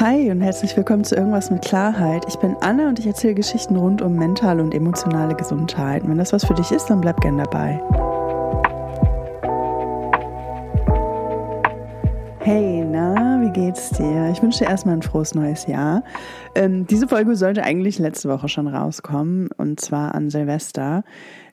Hi und herzlich willkommen zu Irgendwas mit Klarheit. Ich bin Anne und ich erzähle Geschichten rund um mentale und emotionale Gesundheit. Wenn das was für dich ist, dann bleib gern dabei. Hey, na, wie geht's dir? Ich wünsche dir erstmal ein frohes neues Jahr. Ähm, diese Folge sollte eigentlich letzte Woche schon rauskommen und zwar an Silvester.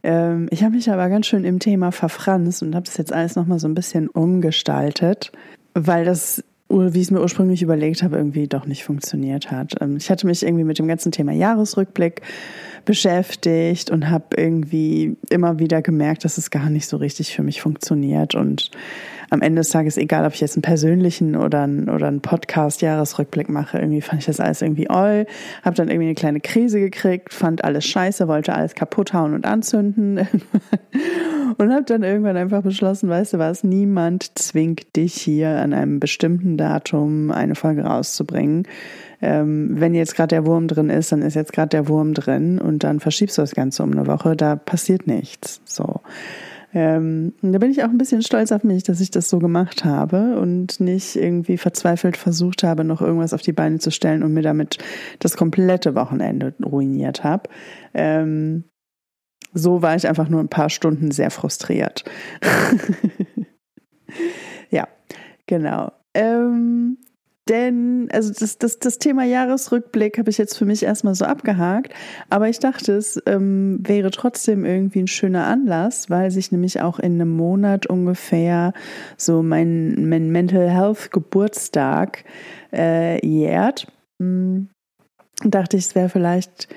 Ähm, ich habe mich aber ganz schön im Thema verfranst und habe das jetzt alles nochmal so ein bisschen umgestaltet, weil das wie ich es mir ursprünglich überlegt habe, irgendwie doch nicht funktioniert hat. Ähm, ich hatte mich irgendwie mit dem ganzen Thema Jahresrückblick beschäftigt und habe irgendwie immer wieder gemerkt, dass es gar nicht so richtig für mich funktioniert und am Ende des Tages, egal ob ich jetzt einen persönlichen oder einen, oder einen Podcast-Jahresrückblick mache, irgendwie fand ich das alles irgendwie all. Habe dann irgendwie eine kleine Krise gekriegt, fand alles scheiße, wollte alles kaputt hauen und anzünden. und habe dann irgendwann einfach beschlossen, weißt du was, niemand zwingt dich hier an einem bestimmten Datum eine Folge rauszubringen. Ähm, wenn jetzt gerade der Wurm drin ist, dann ist jetzt gerade der Wurm drin und dann verschiebst du das Ganze um eine Woche, da passiert nichts. So. Ähm, da bin ich auch ein bisschen stolz auf mich, dass ich das so gemacht habe und nicht irgendwie verzweifelt versucht habe, noch irgendwas auf die Beine zu stellen und mir damit das komplette Wochenende ruiniert habe. Ähm, so war ich einfach nur ein paar Stunden sehr frustriert. ja, genau. Ähm, denn, also das, das, das Thema Jahresrückblick habe ich jetzt für mich erstmal so abgehakt, aber ich dachte, es ähm, wäre trotzdem irgendwie ein schöner Anlass, weil sich nämlich auch in einem Monat ungefähr so mein, mein Mental Health Geburtstag äh, jährt. Hm, dachte ich, es wäre vielleicht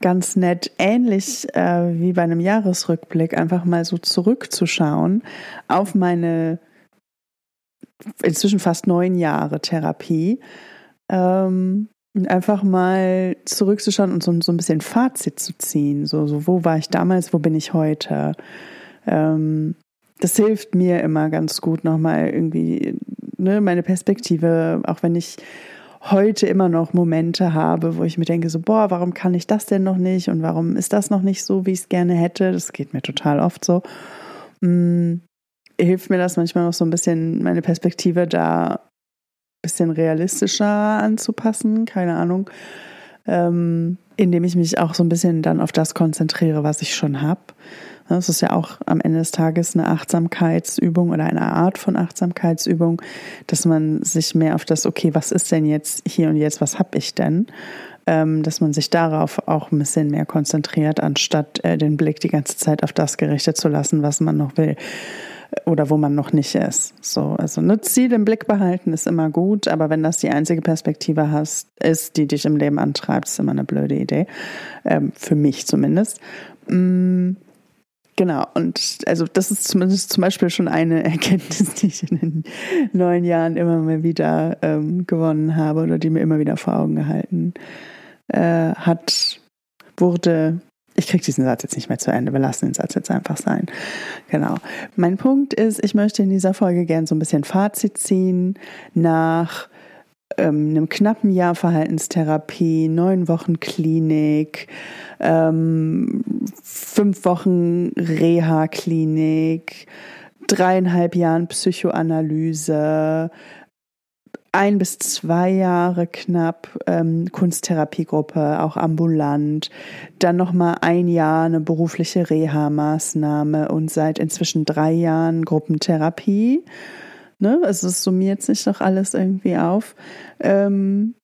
ganz nett, ähnlich äh, wie bei einem Jahresrückblick, einfach mal so zurückzuschauen auf meine inzwischen fast neun Jahre Therapie. Ähm, einfach mal zurückzuschauen und so, so ein bisschen Fazit zu ziehen. So, so, wo war ich damals, wo bin ich heute? Ähm, das hilft mir immer ganz gut, nochmal irgendwie ne, meine Perspektive, auch wenn ich heute immer noch Momente habe, wo ich mir denke, so, boah, warum kann ich das denn noch nicht und warum ist das noch nicht so, wie ich es gerne hätte? Das geht mir total oft so. Mm, hilft mir das manchmal noch so ein bisschen, meine Perspektive da ein bisschen realistischer anzupassen, keine Ahnung. Ähm, indem ich mich auch so ein bisschen dann auf das konzentriere, was ich schon habe. Das ist ja auch am Ende des Tages eine Achtsamkeitsübung oder eine Art von Achtsamkeitsübung, dass man sich mehr auf das, okay, was ist denn jetzt hier und jetzt, was habe ich denn? Ähm, dass man sich darauf auch ein bisschen mehr konzentriert, anstatt äh, den Blick die ganze Zeit auf das gerichtet zu lassen, was man noch will oder wo man noch nicht ist. So, also ein Ziel im Blick behalten ist immer gut, aber wenn das die einzige Perspektive hast, ist, die dich im Leben antreibt, ist immer eine blöde Idee. Ähm, für mich zumindest. Mm, genau, und also das ist zumindest zum Beispiel schon eine Erkenntnis, die ich in den neun Jahren immer mal wieder ähm, gewonnen habe oder die mir immer wieder vor Augen gehalten äh, hat, wurde ich kriege diesen Satz jetzt nicht mehr zu Ende. Wir lassen den Satz jetzt einfach sein. Genau. Mein Punkt ist, ich möchte in dieser Folge gerne so ein bisschen Fazit ziehen nach ähm, einem knappen Jahr Verhaltenstherapie, neun Wochen Klinik, ähm, fünf Wochen Reha-Klinik, dreieinhalb Jahren Psychoanalyse, ein bis zwei Jahre knapp ähm, Kunsttherapiegruppe, auch ambulant, dann nochmal ein Jahr eine berufliche Reha-Maßnahme und seit inzwischen drei Jahren Gruppentherapie. Ne? Also es summiert sich doch alles irgendwie auf. Ähm,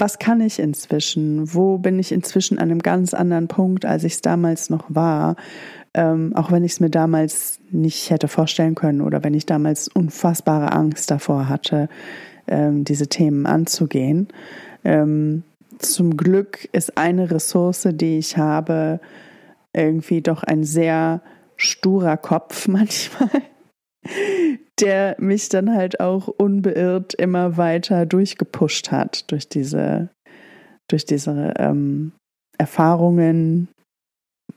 was kann ich inzwischen? Wo bin ich inzwischen an einem ganz anderen Punkt, als ich es damals noch war? Ähm, auch wenn ich es mir damals nicht hätte vorstellen können oder wenn ich damals unfassbare Angst davor hatte, ähm, diese Themen anzugehen. Ähm, zum Glück ist eine Ressource, die ich habe, irgendwie doch ein sehr sturer Kopf manchmal, der mich dann halt auch unbeirrt immer weiter durchgepusht hat durch diese, durch diese ähm, Erfahrungen,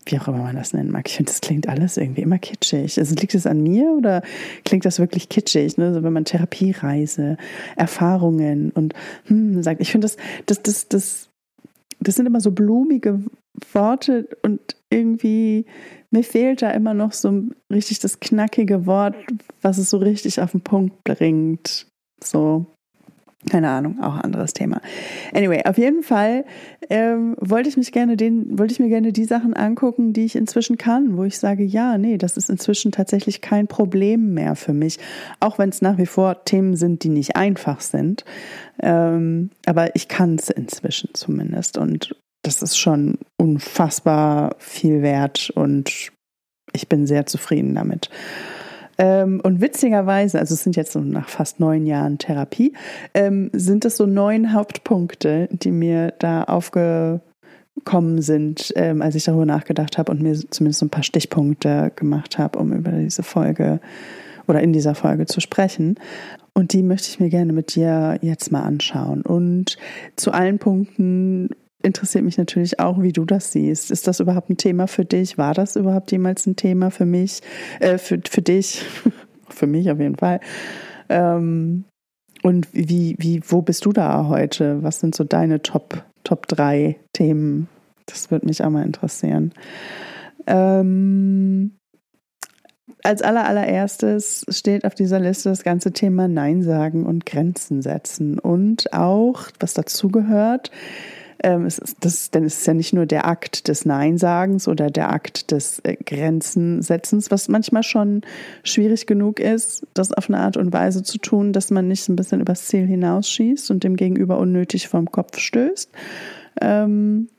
wie auch immer man das nennen mag. Ich finde, das klingt alles irgendwie immer kitschig. Also liegt es an mir oder klingt das wirklich kitschig? Ne? Also wenn man Therapiereise, Erfahrungen und hm, sagt, ich finde das, das, das, das, das sind immer so blumige Worte und irgendwie mir fehlt da immer noch so richtig das knackige Wort, was es so richtig auf den Punkt bringt. So. Keine Ahnung, auch ein anderes Thema. Anyway, auf jeden Fall ähm, wollte ich mich gerne den, wollte ich mir gerne die Sachen angucken, die ich inzwischen kann, wo ich sage, ja, nee, das ist inzwischen tatsächlich kein Problem mehr für mich, auch wenn es nach wie vor Themen sind, die nicht einfach sind. Ähm, aber ich kann es inzwischen zumindest und das ist schon unfassbar viel wert und ich bin sehr zufrieden damit. Ähm, und witzigerweise, also es sind jetzt so nach fast neun Jahren Therapie, ähm, sind es so neun Hauptpunkte, die mir da aufgekommen sind, ähm, als ich darüber nachgedacht habe und mir zumindest so ein paar Stichpunkte gemacht habe, um über diese Folge oder in dieser Folge zu sprechen. Und die möchte ich mir gerne mit dir jetzt mal anschauen. Und zu allen Punkten interessiert mich natürlich auch, wie du das siehst. Ist das überhaupt ein Thema für dich? War das überhaupt jemals ein Thema für mich? Äh, für, für dich? für mich auf jeden Fall. Ähm, und wie, wie, wo bist du da heute? Was sind so deine Top, Top 3 Themen? Das würde mich auch mal interessieren. Ähm, als aller, allererstes steht auf dieser Liste das ganze Thema Nein sagen und Grenzen setzen. Und auch, was dazugehört, ähm, es ist das, denn es ist ja nicht nur der Akt des Neinsagens oder der Akt des äh, Grenzensetzens, was manchmal schon schwierig genug ist, das auf eine Art und Weise zu tun, dass man nicht ein bisschen übers Ziel hinausschießt und dem Gegenüber unnötig vom Kopf stößt. Ähm,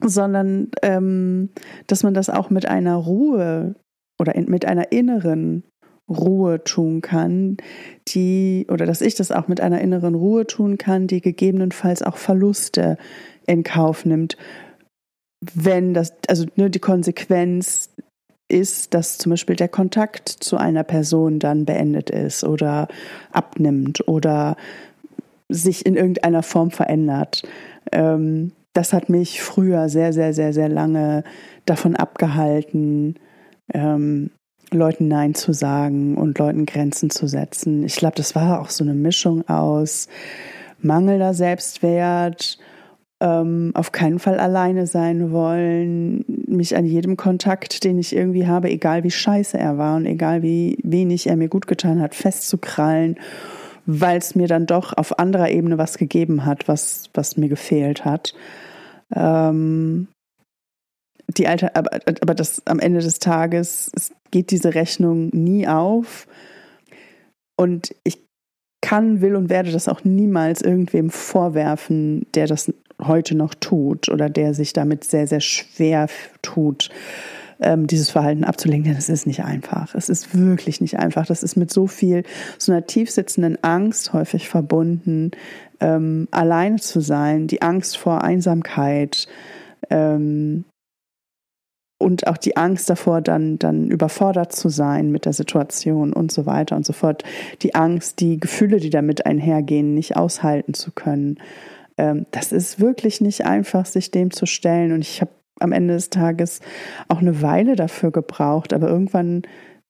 sondern ähm, dass man das auch mit einer Ruhe oder in, mit einer inneren Ruhe tun kann, die, oder dass ich das auch mit einer inneren Ruhe tun kann, die gegebenenfalls auch Verluste in Kauf nimmt, wenn das, also ne, die Konsequenz ist, dass zum Beispiel der Kontakt zu einer Person dann beendet ist oder abnimmt oder sich in irgendeiner Form verändert. Ähm, das hat mich früher sehr, sehr, sehr, sehr lange davon abgehalten, ähm, Leuten Nein zu sagen und Leuten Grenzen zu setzen. Ich glaube, das war auch so eine Mischung aus mangelnder Selbstwert, ähm, auf keinen Fall alleine sein wollen, mich an jedem Kontakt, den ich irgendwie habe, egal wie scheiße er war und egal wie wenig er mir gut getan hat, festzukrallen, weil es mir dann doch auf anderer Ebene was gegeben hat, was, was mir gefehlt hat. Ähm, die Alter, aber, aber das am Ende des Tages geht diese Rechnung nie auf. Und ich kann, will und werde das auch niemals irgendwem vorwerfen, der das heute noch tut oder der sich damit sehr, sehr schwer tut, ähm, dieses Verhalten abzulegen. Denn es ist nicht einfach. Es ist wirklich nicht einfach. Das ist mit so viel, so einer tiefsitzenden Angst häufig verbunden, ähm, alleine zu sein, die Angst vor Einsamkeit, ähm, und auch die Angst davor, dann, dann überfordert zu sein mit der Situation und so weiter und so fort. Die Angst, die Gefühle, die damit einhergehen, nicht aushalten zu können. Ähm, das ist wirklich nicht einfach, sich dem zu stellen. Und ich habe am Ende des Tages auch eine Weile dafür gebraucht, aber irgendwann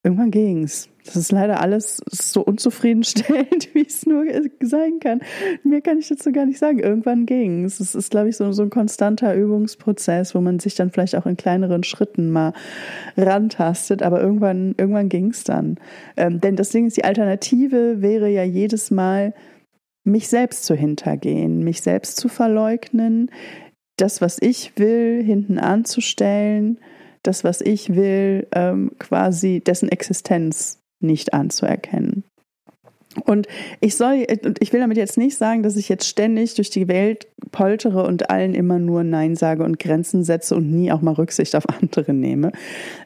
irgendwann ging's. Das ist leider alles so unzufriedenstellend, wie es nur sein kann. Mehr kann ich dazu gar nicht sagen. Irgendwann ging's. Es ist, glaube ich, so, so ein konstanter Übungsprozess, wo man sich dann vielleicht auch in kleineren Schritten mal rantastet. Aber irgendwann, irgendwann ging's dann. Ähm, denn das Ding ist, die Alternative wäre ja jedes Mal, mich selbst zu hintergehen, mich selbst zu verleugnen, das, was ich will, hinten anzustellen das, was ich will, ähm, quasi dessen Existenz nicht anzuerkennen. Und ich soll, und ich will damit jetzt nicht sagen, dass ich jetzt ständig durch die Welt poltere und allen immer nur Nein sage und Grenzen setze und nie auch mal Rücksicht auf andere nehme.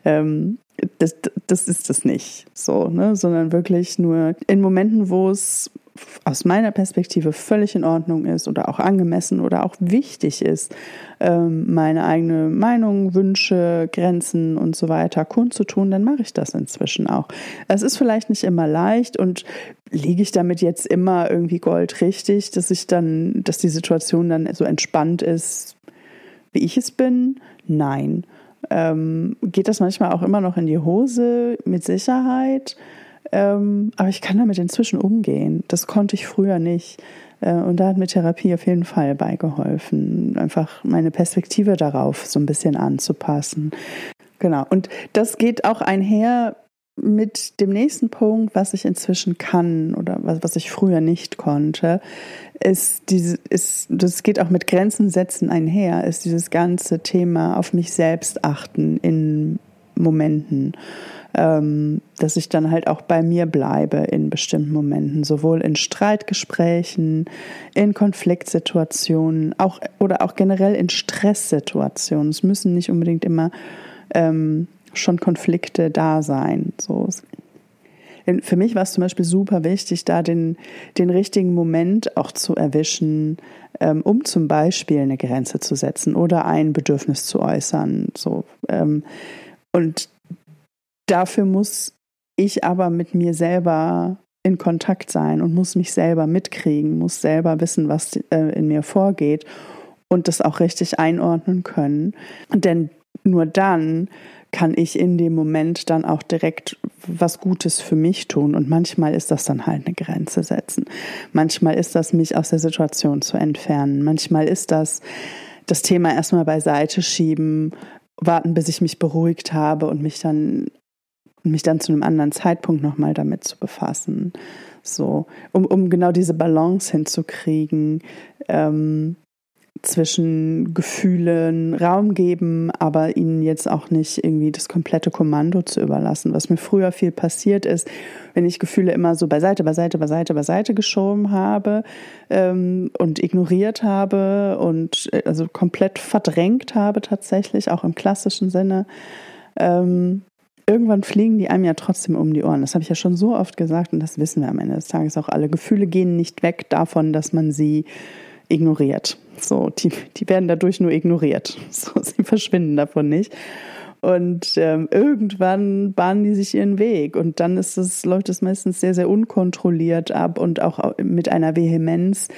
Ähm, das, das ist es nicht so, ne? sondern wirklich nur in Momenten, wo es aus meiner Perspektive völlig in Ordnung ist oder auch angemessen oder auch wichtig ist, ähm, meine eigene Meinung, Wünsche, Grenzen und so weiter kundzutun, dann mache ich das inzwischen auch. Es ist vielleicht nicht immer leicht und liege ich damit jetzt immer irgendwie goldrichtig, dass ich dann, dass die Situation dann so entspannt ist, wie ich es bin? Nein. Ähm, geht das manchmal auch immer noch in die Hose? Mit Sicherheit. Ähm, aber ich kann damit inzwischen umgehen. Das konnte ich früher nicht. Äh, und da hat mir Therapie auf jeden Fall beigeholfen, einfach meine Perspektive darauf so ein bisschen anzupassen. Genau. Und das geht auch einher mit dem nächsten Punkt, was ich inzwischen kann oder was, was ich früher nicht konnte, ist diese, ist, das geht auch mit Grenzen setzen einher, ist dieses ganze Thema auf mich selbst achten in Momenten. Ähm, dass ich dann halt auch bei mir bleibe in bestimmten Momenten, sowohl in Streitgesprächen, in Konfliktsituationen, auch oder auch generell in Stresssituationen. Es müssen nicht unbedingt immer ähm, schon Konflikte da sein. So. Für mich war es zum Beispiel super wichtig, da den, den richtigen Moment auch zu erwischen, ähm, um zum Beispiel eine Grenze zu setzen oder ein Bedürfnis zu äußern. So, ähm, und dafür muss ich aber mit mir selber in Kontakt sein und muss mich selber mitkriegen, muss selber wissen, was äh, in mir vorgeht und das auch richtig einordnen können. Denn nur dann kann ich in dem Moment dann auch direkt was Gutes für mich tun. Und manchmal ist das dann halt eine Grenze setzen. Manchmal ist das, mich aus der Situation zu entfernen. Manchmal ist das, das Thema erstmal beiseite schieben, warten, bis ich mich beruhigt habe und mich dann, mich dann zu einem anderen Zeitpunkt nochmal damit zu befassen. So, um, um genau diese Balance hinzukriegen. Ähm, zwischen Gefühlen Raum geben, aber ihnen jetzt auch nicht irgendwie das komplette Kommando zu überlassen. Was mir früher viel passiert ist, wenn ich Gefühle immer so beiseite, beiseite, beiseite, beiseite geschoben habe ähm, und ignoriert habe und äh, also komplett verdrängt habe tatsächlich, auch im klassischen Sinne. Ähm, irgendwann fliegen die einem ja trotzdem um die Ohren. Das habe ich ja schon so oft gesagt und das wissen wir am Ende des Tages auch alle. Gefühle gehen nicht weg davon, dass man sie ignoriert. So, die, die werden dadurch nur ignoriert. So, sie verschwinden davon nicht. Und ähm, irgendwann bahnen die sich ihren Weg. Und dann ist es, läuft es meistens sehr, sehr unkontrolliert ab und auch mit einer Vehemenz,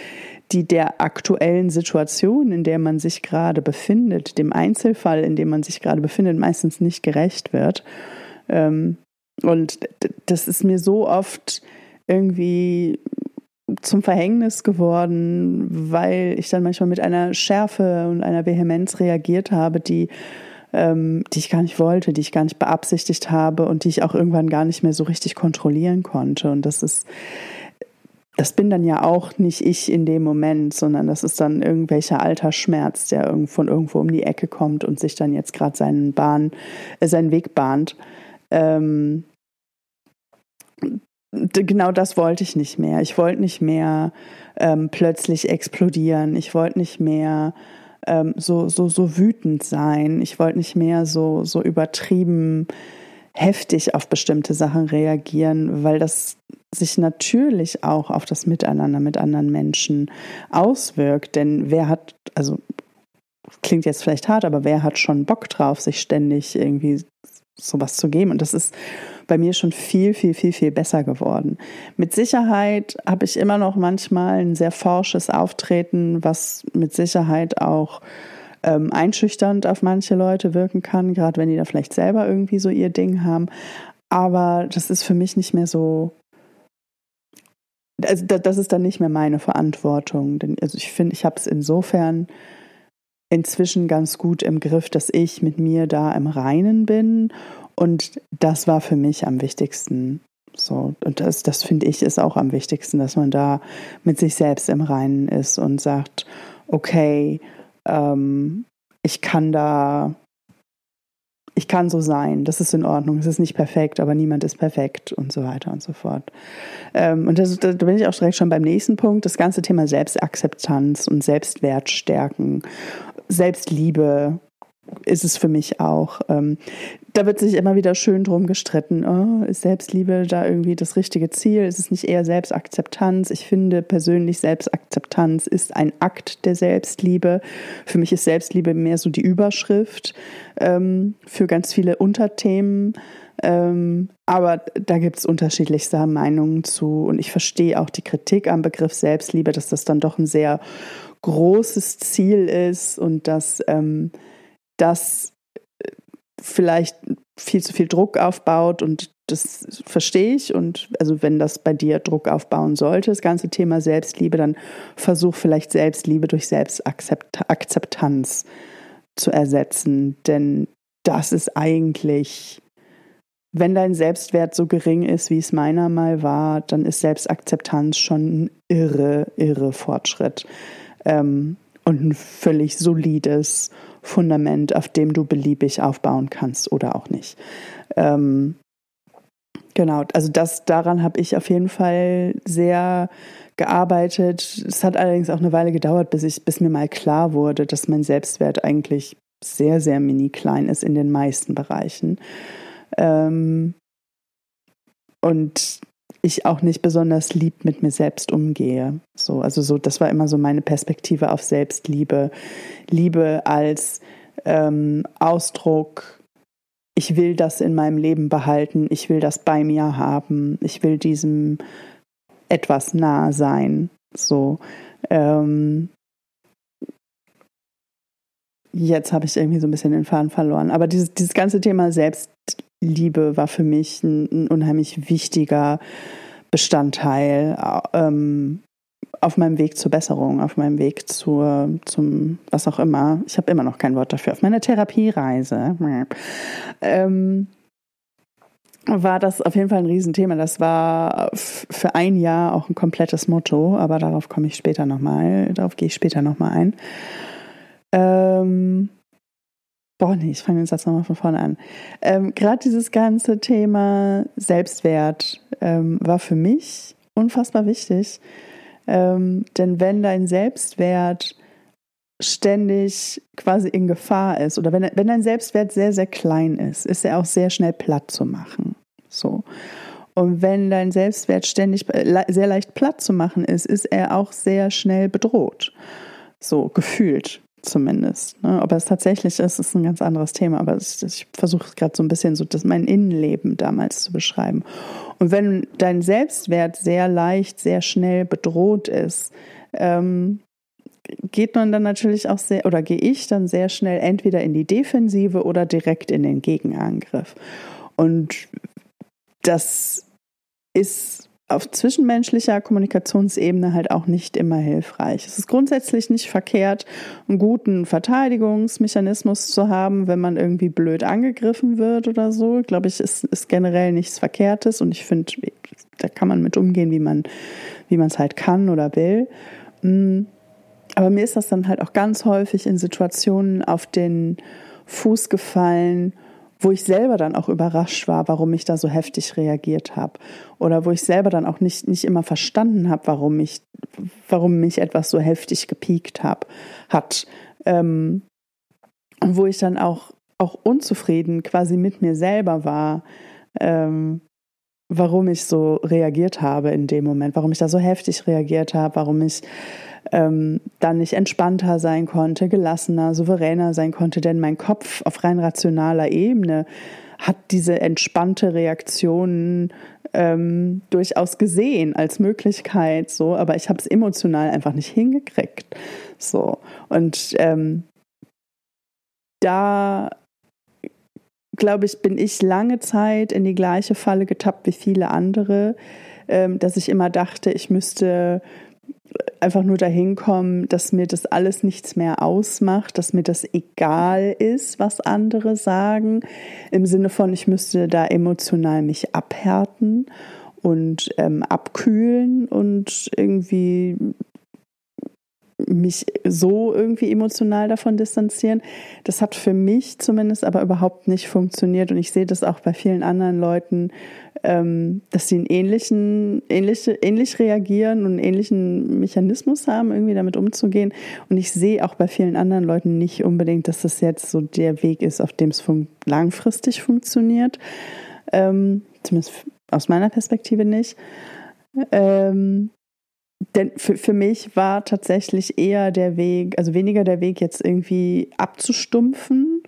die der aktuellen Situation, in der man sich gerade befindet, dem Einzelfall, in dem man sich gerade befindet, meistens nicht gerecht wird. Ähm, und das ist mir so oft irgendwie zum Verhängnis geworden, weil ich dann manchmal mit einer Schärfe und einer Vehemenz reagiert habe, die, ähm, die ich gar nicht wollte, die ich gar nicht beabsichtigt habe und die ich auch irgendwann gar nicht mehr so richtig kontrollieren konnte. Und das ist, das bin dann ja auch nicht ich in dem Moment, sondern das ist dann irgendwelcher alter Schmerz, der von irgendwo um die Ecke kommt und sich dann jetzt gerade seinen Bahn, äh, seinen Weg bahnt. Ähm, genau das wollte ich nicht mehr. Ich wollte nicht mehr ähm, plötzlich explodieren. Ich wollte nicht mehr ähm, so, so, so wütend sein. Ich wollte nicht mehr so, so übertrieben heftig auf bestimmte Sachen reagieren, weil das sich natürlich auch auf das Miteinander mit anderen Menschen auswirkt. Denn wer hat, also klingt jetzt vielleicht hart, aber wer hat schon Bock drauf, sich ständig irgendwie sowas zu geben? Und das ist bei mir schon viel, viel, viel, viel besser geworden. Mit Sicherheit habe ich immer noch manchmal ein sehr forsches Auftreten, was mit Sicherheit auch ähm, einschüchternd auf manche Leute wirken kann, gerade wenn die da vielleicht selber irgendwie so ihr Ding haben. Aber das ist für mich nicht mehr so. Also das ist dann nicht mehr meine Verantwortung. Denn also ich finde, ich habe es insofern inzwischen ganz gut im Griff, dass ich mit mir da im Reinen bin und das war für mich am wichtigsten. So, und das, das finde ich ist auch am wichtigsten, dass man da mit sich selbst im Reinen ist und sagt, okay, ähm, ich kann da, ich kann so sein, das ist in Ordnung, es ist nicht perfekt, aber niemand ist perfekt und so weiter und so fort. Ähm, und das, da bin ich auch direkt schon beim nächsten Punkt, das ganze Thema Selbstakzeptanz und Selbstwert stärken, Selbstliebe ist es für mich auch. Ähm, da wird sich immer wieder schön drum gestritten. Oh, ist Selbstliebe da irgendwie das richtige Ziel? Ist es nicht eher Selbstakzeptanz? Ich finde persönlich, Selbstakzeptanz ist ein Akt der Selbstliebe. Für mich ist Selbstliebe mehr so die Überschrift ähm, für ganz viele Unterthemen. Ähm, aber da gibt es unterschiedlichste Meinungen zu. Und ich verstehe auch die Kritik am Begriff Selbstliebe, dass das dann doch ein sehr großes Ziel ist und dass ähm, das äh, vielleicht viel zu viel Druck aufbaut und das verstehe ich und also wenn das bei dir Druck aufbauen sollte, das ganze Thema Selbstliebe, dann versuch vielleicht Selbstliebe durch Selbstakzeptanz zu ersetzen, denn das ist eigentlich wenn dein Selbstwert so gering ist, wie es meiner mal war, dann ist Selbstakzeptanz schon ein irre, irre Fortschritt. Ähm, und ein völlig solides Fundament, auf dem du beliebig aufbauen kannst oder auch nicht. Ähm, genau, also das daran habe ich auf jeden Fall sehr gearbeitet. Es hat allerdings auch eine Weile gedauert, bis ich, bis mir mal klar wurde, dass mein Selbstwert eigentlich sehr, sehr mini klein ist in den meisten Bereichen. Ähm, und ich auch nicht besonders lieb mit mir selbst umgehe. So, also so, das war immer so meine Perspektive auf Selbstliebe. Liebe als ähm, Ausdruck, ich will das in meinem Leben behalten, ich will das bei mir haben, ich will diesem etwas nah sein. So, ähm, jetzt habe ich irgendwie so ein bisschen den Faden verloren. Aber dieses, dieses ganze Thema Selbstliebe war für mich ein, ein unheimlich wichtiger Bestandteil ähm, auf meinem Weg zur Besserung, auf meinem Weg zur, zum, was auch immer. Ich habe immer noch kein Wort dafür. Auf meiner Therapiereise. Ähm, war das auf jeden Fall ein Riesenthema. Das war für ein Jahr auch ein komplettes Motto, aber darauf komme ich später nochmal, darauf gehe ich später nochmal ein. Ähm, boah, nee, ich fange den Satz nochmal von vorne an. Ähm, Gerade dieses ganze Thema Selbstwert ähm, war für mich unfassbar wichtig. Ähm, denn wenn dein Selbstwert ständig quasi in Gefahr ist oder wenn, wenn dein Selbstwert sehr, sehr klein ist, ist er auch sehr schnell platt zu machen. So. Und wenn dein Selbstwert ständig äh, sehr leicht platt zu machen ist, ist er auch sehr schnell bedroht. So gefühlt zumindest. Ne? Ob es tatsächlich ist, ist ein ganz anderes Thema. Aber ich, ich versuche gerade so ein bisschen so das, mein Innenleben damals zu beschreiben. Und wenn dein Selbstwert sehr leicht, sehr schnell bedroht ist, ähm, geht man dann natürlich auch sehr, oder gehe ich dann sehr schnell entweder in die Defensive oder direkt in den Gegenangriff. Und das ist auf zwischenmenschlicher Kommunikationsebene halt auch nicht immer hilfreich. Es ist grundsätzlich nicht verkehrt, einen guten Verteidigungsmechanismus zu haben, wenn man irgendwie blöd angegriffen wird oder so. Glaube ich, ist, ist generell nichts Verkehrtes und ich finde, da kann man mit umgehen, wie man wie man es halt kann oder will. Mm. Aber mir ist das dann halt auch ganz häufig in Situationen auf den Fuß gefallen, wo ich selber dann auch überrascht war, warum ich da so heftig reagiert habe. Oder wo ich selber dann auch nicht, nicht immer verstanden habe, warum mich, warum mich etwas so heftig gepiekt hab, hat. Ähm, und wo ich dann auch, auch unzufrieden quasi mit mir selber war, ähm, warum ich so reagiert habe in dem Moment, warum ich da so heftig reagiert habe, warum ich ähm, dann nicht entspannter sein konnte, gelassener, souveräner sein konnte, denn mein Kopf auf rein rationaler Ebene hat diese entspannte Reaktion ähm, durchaus gesehen als Möglichkeit, so, aber ich habe es emotional einfach nicht hingekriegt, so. Und ähm, da glaube ich, bin ich lange Zeit in die gleiche Falle getappt wie viele andere, ähm, dass ich immer dachte, ich müsste einfach nur dahin kommen, dass mir das alles nichts mehr ausmacht, dass mir das egal ist, was andere sagen, im Sinne von, ich müsste da emotional mich abhärten und ähm, abkühlen und irgendwie mich so irgendwie emotional davon distanzieren. Das hat für mich zumindest aber überhaupt nicht funktioniert und ich sehe das auch bei vielen anderen Leuten, ähm, dass sie einen ähnlichen, ähnliche, ähnlich reagieren und einen ähnlichen Mechanismus haben, irgendwie damit umzugehen. Und ich sehe auch bei vielen anderen Leuten nicht unbedingt, dass das jetzt so der Weg ist, auf dem es fun langfristig funktioniert. Ähm, zumindest aus meiner Perspektive nicht. Ähm, denn für, für mich war tatsächlich eher der Weg, also weniger der Weg jetzt irgendwie abzustumpfen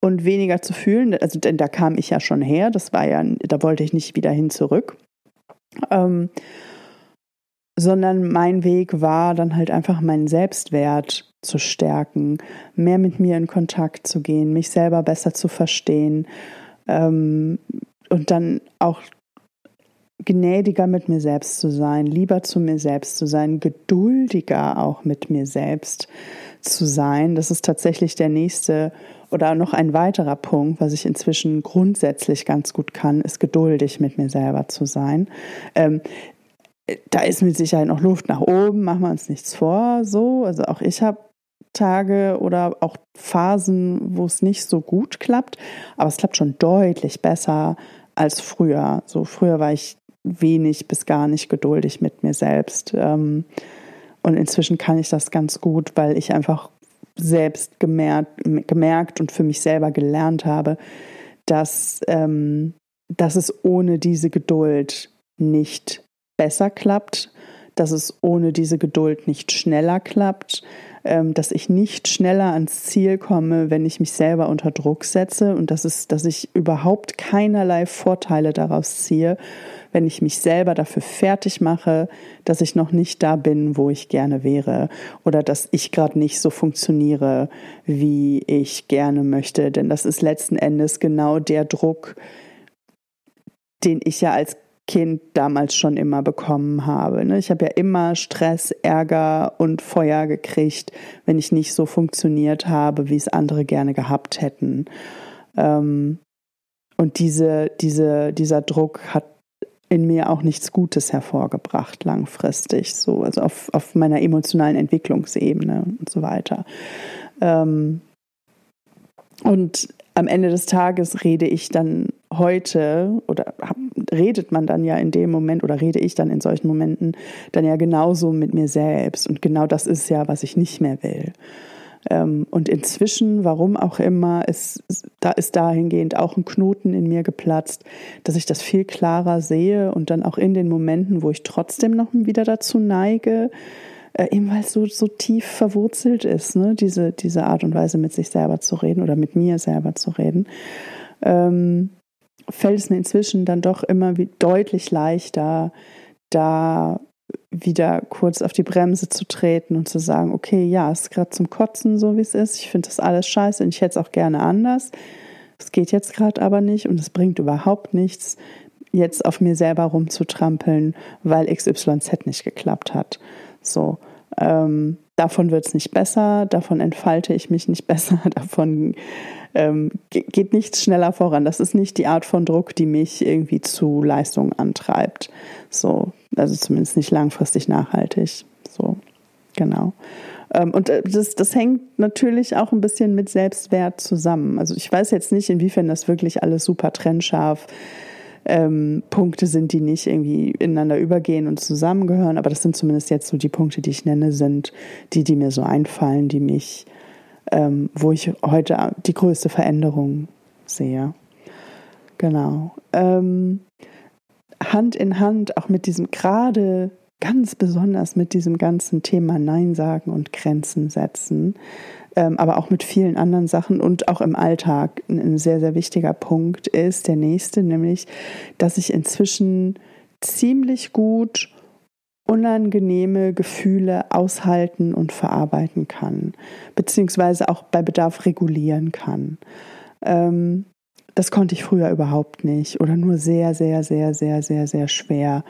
und weniger zu fühlen. Also denn da kam ich ja schon her, das war ja, da wollte ich nicht wieder hin zurück. Ähm, sondern mein Weg war dann halt einfach meinen Selbstwert zu stärken, mehr mit mir in Kontakt zu gehen, mich selber besser zu verstehen ähm, und dann auch gnädiger mit mir selbst zu sein, lieber zu mir selbst zu sein, geduldiger auch mit mir selbst zu sein. Das ist tatsächlich der nächste oder noch ein weiterer Punkt, was ich inzwischen grundsätzlich ganz gut kann, ist geduldig mit mir selber zu sein. Ähm, da ist mit Sicherheit noch Luft nach oben, machen wir uns nichts vor. So, also auch ich habe Tage oder auch Phasen, wo es nicht so gut klappt, aber es klappt schon deutlich besser als früher. So früher war ich wenig bis gar nicht geduldig mit mir selbst. Ähm, und inzwischen kann ich das ganz gut, weil ich einfach selbst gemerkt, gemerkt und für mich selber gelernt habe, dass, ähm, dass es ohne diese Geduld nicht besser klappt, dass es ohne diese Geduld nicht schneller klappt, dass ich nicht schneller ans Ziel komme, wenn ich mich selber unter Druck setze und dass, es, dass ich überhaupt keinerlei Vorteile daraus ziehe, wenn ich mich selber dafür fertig mache, dass ich noch nicht da bin, wo ich gerne wäre oder dass ich gerade nicht so funktioniere, wie ich gerne möchte. Denn das ist letzten Endes genau der Druck, den ich ja als Kind damals schon immer bekommen habe. Ne? Ich habe ja immer Stress, Ärger und Feuer gekriegt, wenn ich nicht so funktioniert habe, wie es andere gerne gehabt hätten. Ähm, und diese, diese, dieser Druck hat in mir auch nichts Gutes hervorgebracht, langfristig, so, also auf, auf meiner emotionalen Entwicklungsebene und so weiter. Ähm, und am Ende des Tages rede ich dann heute oder redet man dann ja in dem Moment oder rede ich dann in solchen Momenten dann ja genauso mit mir selbst. Und genau das ist ja, was ich nicht mehr will. Ähm, und inzwischen, warum auch immer, ist, da ist dahingehend auch ein Knoten in mir geplatzt, dass ich das viel klarer sehe und dann auch in den Momenten, wo ich trotzdem noch wieder dazu neige, äh, eben weil es so, so tief verwurzelt ist, ne? diese, diese Art und Weise mit sich selber zu reden oder mit mir selber zu reden, ähm, fällt es mir inzwischen dann doch immer wie deutlich leichter, da wieder kurz auf die Bremse zu treten und zu sagen, okay, ja, es ist gerade zum Kotzen so, wie es ist. Ich finde das alles scheiße und ich hätte es auch gerne anders. Es geht jetzt gerade aber nicht und es bringt überhaupt nichts, jetzt auf mir selber rumzutrampeln, weil XYZ nicht geklappt hat. So, ähm, davon wird es nicht besser, davon entfalte ich mich nicht besser, davon ähm, geht nichts schneller voran. Das ist nicht die Art von Druck, die mich irgendwie zu Leistung antreibt. So, also zumindest nicht langfristig nachhaltig. So, genau. Ähm, und äh, das, das hängt natürlich auch ein bisschen mit Selbstwert zusammen. Also ich weiß jetzt nicht, inwiefern das wirklich alles super trennscharf ähm, Punkte sind, die nicht irgendwie ineinander übergehen und zusammengehören. Aber das sind zumindest jetzt so die Punkte, die ich nenne, sind die, die mir so einfallen, die mich ähm, wo ich heute die größte Veränderung sehe. Genau. Ähm, Hand in Hand auch mit diesem gerade ganz besonders mit diesem ganzen Thema Nein sagen und Grenzen setzen, ähm, aber auch mit vielen anderen Sachen und auch im Alltag ein sehr, sehr wichtiger Punkt ist der nächste, nämlich, dass ich inzwischen ziemlich gut unangenehme Gefühle aushalten und verarbeiten kann, beziehungsweise auch bei Bedarf regulieren kann. Ähm, das konnte ich früher überhaupt nicht oder nur sehr, sehr, sehr, sehr, sehr, sehr schwer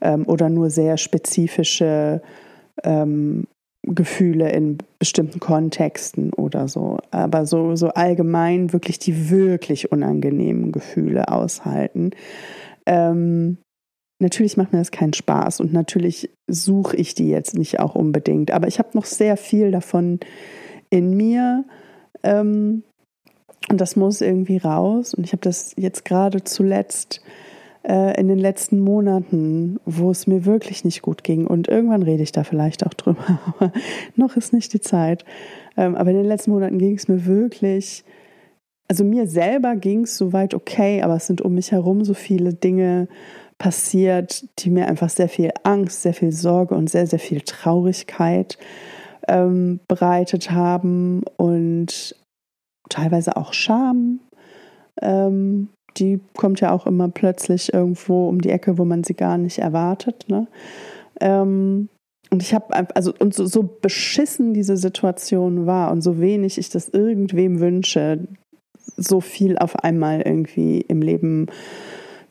ähm, oder nur sehr spezifische ähm, Gefühle in bestimmten Kontexten oder so. Aber so, so allgemein wirklich die wirklich unangenehmen Gefühle aushalten. Ähm, Natürlich macht mir das keinen Spaß und natürlich suche ich die jetzt nicht auch unbedingt, aber ich habe noch sehr viel davon in mir ähm, und das muss irgendwie raus. Und ich habe das jetzt gerade zuletzt äh, in den letzten Monaten, wo es mir wirklich nicht gut ging und irgendwann rede ich da vielleicht auch drüber, aber noch ist nicht die Zeit. Ähm, aber in den letzten Monaten ging es mir wirklich also mir selber ging es soweit okay, aber es sind um mich herum so viele Dinge passiert, die mir einfach sehr viel Angst, sehr viel Sorge und sehr, sehr viel Traurigkeit ähm, bereitet haben und teilweise auch Scham. Ähm, die kommt ja auch immer plötzlich irgendwo um die Ecke, wo man sie gar nicht erwartet. Ne? Ähm, und ich habe also und so, so beschissen diese Situation war und so wenig ich das irgendwem wünsche, so viel auf einmal irgendwie im Leben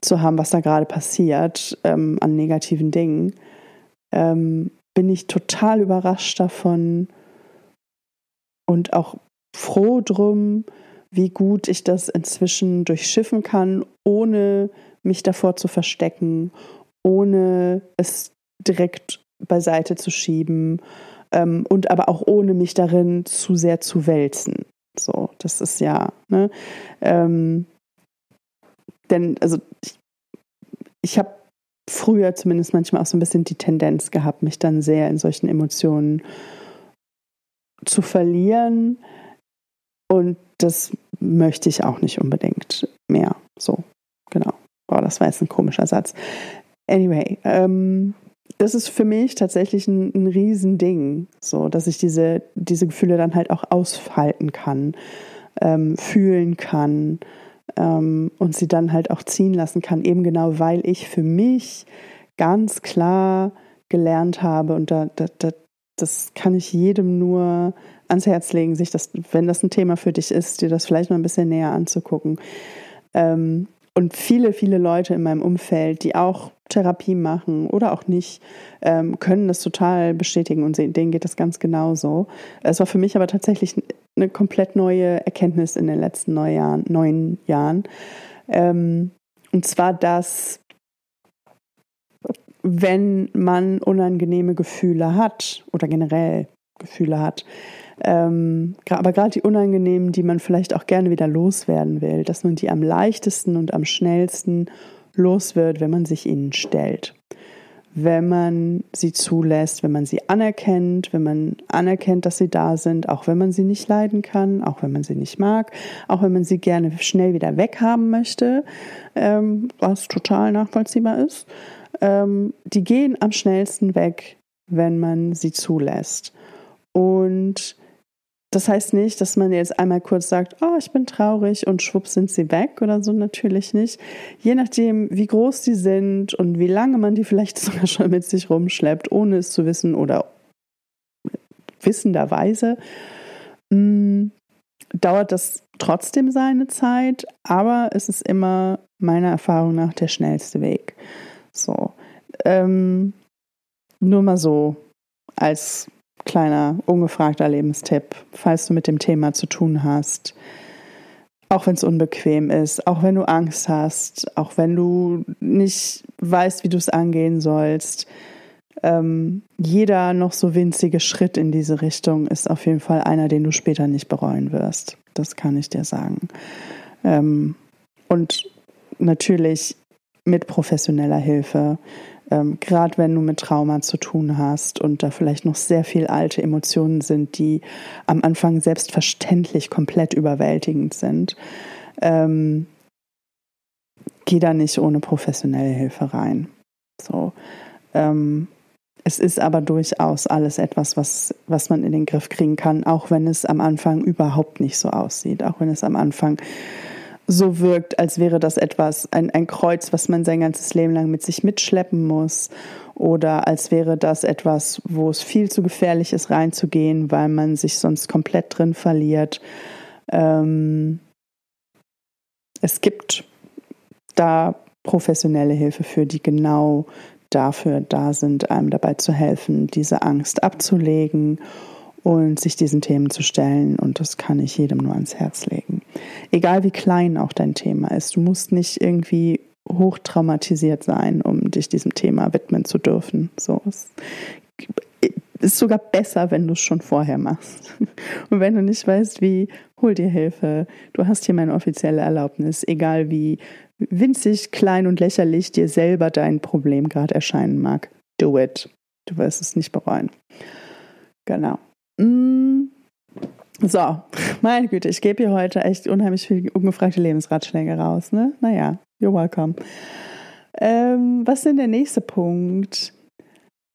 zu haben, was da gerade passiert ähm, an negativen Dingen, ähm, bin ich total überrascht davon und auch froh drum, wie gut ich das inzwischen durchschiffen kann, ohne mich davor zu verstecken, ohne es direkt beiseite zu schieben ähm, und aber auch ohne mich darin zu sehr zu wälzen. So, das ist ja, ne? Ähm, denn, also ich, ich habe früher zumindest manchmal auch so ein bisschen die Tendenz gehabt, mich dann sehr in solchen Emotionen zu verlieren. Und das möchte ich auch nicht unbedingt mehr. So, genau. Boah, das war jetzt ein komischer Satz. Anyway, ähm, das ist für mich tatsächlich ein, ein Riesending, so dass ich diese, diese Gefühle dann halt auch aushalten kann, ähm, fühlen kann ähm, und sie dann halt auch ziehen lassen kann, eben genau weil ich für mich ganz klar gelernt habe und da, da, da, das kann ich jedem nur ans Herz legen, sich das, wenn das ein Thema für dich ist, dir das vielleicht mal ein bisschen näher anzugucken. Ähm, und viele, viele Leute in meinem Umfeld, die auch Therapie machen oder auch nicht, ähm, können das total bestätigen und denen geht das ganz genauso. Es war für mich aber tatsächlich eine komplett neue Erkenntnis in den letzten neun Jahren. Neun Jahren. Ähm, und zwar, dass wenn man unangenehme Gefühle hat oder generell Gefühle hat, ähm, aber gerade die unangenehmen, die man vielleicht auch gerne wieder loswerden will, dass man die am leichtesten und am schnellsten los wird, wenn man sich ihnen stellt. Wenn man sie zulässt, wenn man sie anerkennt, wenn man anerkennt, dass sie da sind, auch wenn man sie nicht leiden kann, auch wenn man sie nicht mag, auch wenn man sie gerne schnell wieder weghaben möchte, ähm, was total nachvollziehbar ist. Ähm, die gehen am schnellsten weg, wenn man sie zulässt. Und das heißt nicht, dass man jetzt einmal kurz sagt, oh, ich bin traurig und schwupps sind sie weg oder so, natürlich nicht. Je nachdem, wie groß die sind und wie lange man die vielleicht sogar schon mit sich rumschleppt, ohne es zu wissen oder wissenderweise, mm, dauert das trotzdem seine Zeit, aber es ist immer meiner Erfahrung nach der schnellste Weg. So. Ähm, nur mal so als kleiner, ungefragter Lebenstipp, falls du mit dem Thema zu tun hast. Auch wenn es unbequem ist, auch wenn du Angst hast, auch wenn du nicht weißt, wie du es angehen sollst. Ähm, jeder noch so winzige Schritt in diese Richtung ist auf jeden Fall einer, den du später nicht bereuen wirst. Das kann ich dir sagen. Ähm, und natürlich mit professioneller Hilfe ähm, gerade wenn du mit Trauma zu tun hast und da vielleicht noch sehr viel alte Emotionen sind, die am Anfang selbstverständlich komplett überwältigend sind, ähm, geh da nicht ohne professionelle Hilfe rein. So. Ähm, es ist aber durchaus alles etwas, was, was man in den Griff kriegen kann, auch wenn es am Anfang überhaupt nicht so aussieht, auch wenn es am Anfang so wirkt, als wäre das etwas, ein, ein Kreuz, was man sein ganzes Leben lang mit sich mitschleppen muss. Oder als wäre das etwas, wo es viel zu gefährlich ist, reinzugehen, weil man sich sonst komplett drin verliert. Ähm, es gibt da professionelle Hilfe für, die genau dafür da sind, einem dabei zu helfen, diese Angst abzulegen und sich diesen Themen zu stellen. Und das kann ich jedem nur ans Herz legen. Egal wie klein auch dein Thema ist. Du musst nicht irgendwie hochtraumatisiert sein, um dich diesem Thema widmen zu dürfen. So es ist sogar besser, wenn du es schon vorher machst. Und wenn du nicht weißt, wie, hol dir Hilfe. Du hast hier meine offizielle Erlaubnis, egal wie winzig, klein und lächerlich dir selber dein Problem gerade erscheinen mag. Do it. Du wirst es nicht bereuen. Genau. Mm. So, meine Güte, ich gebe hier heute echt unheimlich viel ungefragte Lebensratschläge raus, ne? Naja, you're welcome. Ähm, was ist denn der nächste Punkt?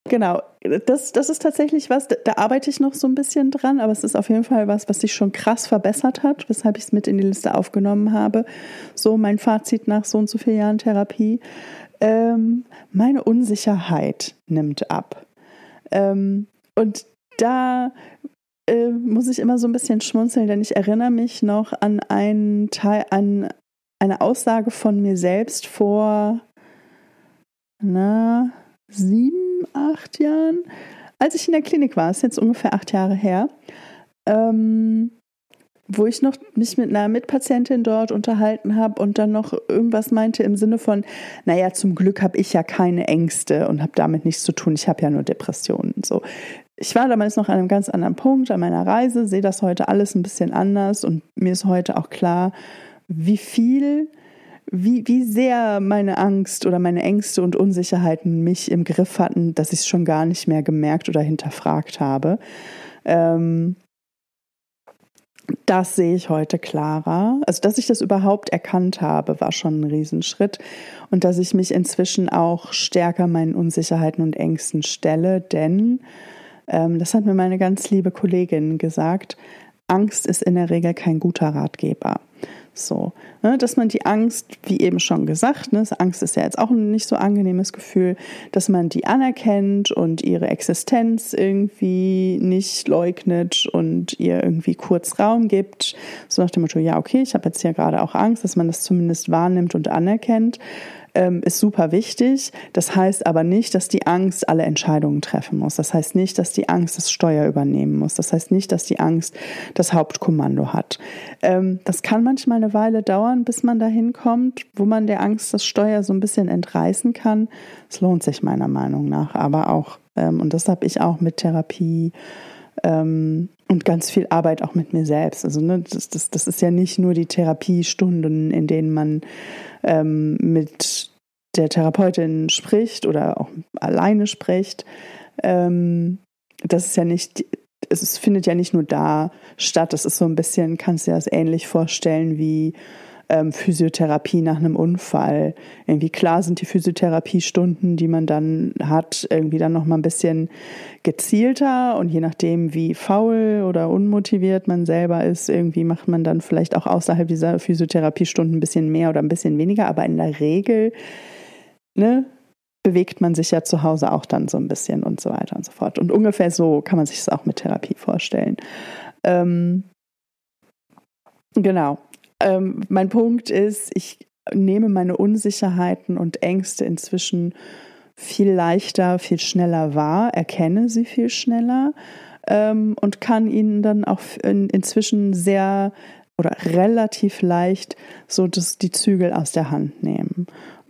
Genau, das, das ist tatsächlich was, da, da, arbeite ich noch so ein bisschen dran, aber es ist auf jeden Fall was, was sich schon krass verbessert hat, weshalb ich es mit in die Liste aufgenommen habe. So mein Fazit nach so und so vielen Jahren Therapie. Ähm, meine Unsicherheit nimmt ab. Ähm, und da äh, muss ich immer so ein bisschen schmunzeln, denn ich erinnere mich noch an einen Teil, an eine Aussage von mir selbst vor na, sieben, acht Jahren, als ich in der Klinik war, ist jetzt ungefähr acht Jahre her, ähm, wo ich noch mich mit einer Mitpatientin dort unterhalten habe und dann noch irgendwas meinte im Sinne von, naja, zum Glück habe ich ja keine Ängste und habe damit nichts zu tun, ich habe ja nur Depressionen. So. Ich war damals noch an einem ganz anderen Punkt an meiner Reise, sehe das heute alles ein bisschen anders und mir ist heute auch klar, wie viel, wie, wie sehr meine Angst oder meine Ängste und Unsicherheiten mich im Griff hatten, dass ich es schon gar nicht mehr gemerkt oder hinterfragt habe. Ähm, das sehe ich heute klarer. Also, dass ich das überhaupt erkannt habe, war schon ein Riesenschritt. Und dass ich mich inzwischen auch stärker meinen Unsicherheiten und Ängsten stelle, denn, ähm, das hat mir meine ganz liebe Kollegin gesagt, Angst ist in der Regel kein guter Ratgeber. So, ne, dass man die Angst, wie eben schon gesagt, ne, Angst ist ja jetzt auch ein nicht so angenehmes Gefühl, dass man die anerkennt und ihre Existenz irgendwie nicht leugnet und ihr irgendwie kurz Raum gibt. So nach dem Motto, ja, okay, ich habe jetzt hier gerade auch Angst, dass man das zumindest wahrnimmt und anerkennt ähm, ist super wichtig. Das heißt aber nicht, dass die Angst alle Entscheidungen treffen muss. Das heißt nicht, dass die Angst das Steuer übernehmen muss. Das heißt nicht, dass die Angst das Hauptkommando hat. Ähm, das kann manchmal eine Weile dauern, bis man dahin kommt, wo man der Angst das Steuer so ein bisschen entreißen kann. Es lohnt sich meiner Meinung nach, aber auch, ähm, und das habe ich auch mit Therapie ähm, und ganz viel Arbeit auch mit mir selbst. Also ne, das, das, das ist ja nicht nur die Therapiestunden, in denen man ähm, mit der Therapeutin spricht oder auch alleine spricht, ähm, das ist ja nicht, es findet ja nicht nur da statt. Es ist so ein bisschen, kannst du dir das ähnlich vorstellen wie ähm, Physiotherapie nach einem Unfall. Irgendwie klar sind die Physiotherapiestunden, die man dann hat, irgendwie dann noch mal ein bisschen gezielter und je nachdem, wie faul oder unmotiviert man selber ist, irgendwie macht man dann vielleicht auch außerhalb dieser Physiotherapiestunden ein bisschen mehr oder ein bisschen weniger, aber in der Regel ne, bewegt man sich ja zu Hause auch dann so ein bisschen und so weiter und so fort. Und ungefähr so kann man sich das auch mit Therapie vorstellen. Ähm, genau. Ähm, mein Punkt ist, ich nehme meine Unsicherheiten und Ängste inzwischen viel leichter, viel schneller wahr, erkenne sie viel schneller ähm, und kann ihnen dann auch in, inzwischen sehr oder relativ leicht so das, die Zügel aus der Hand nehmen.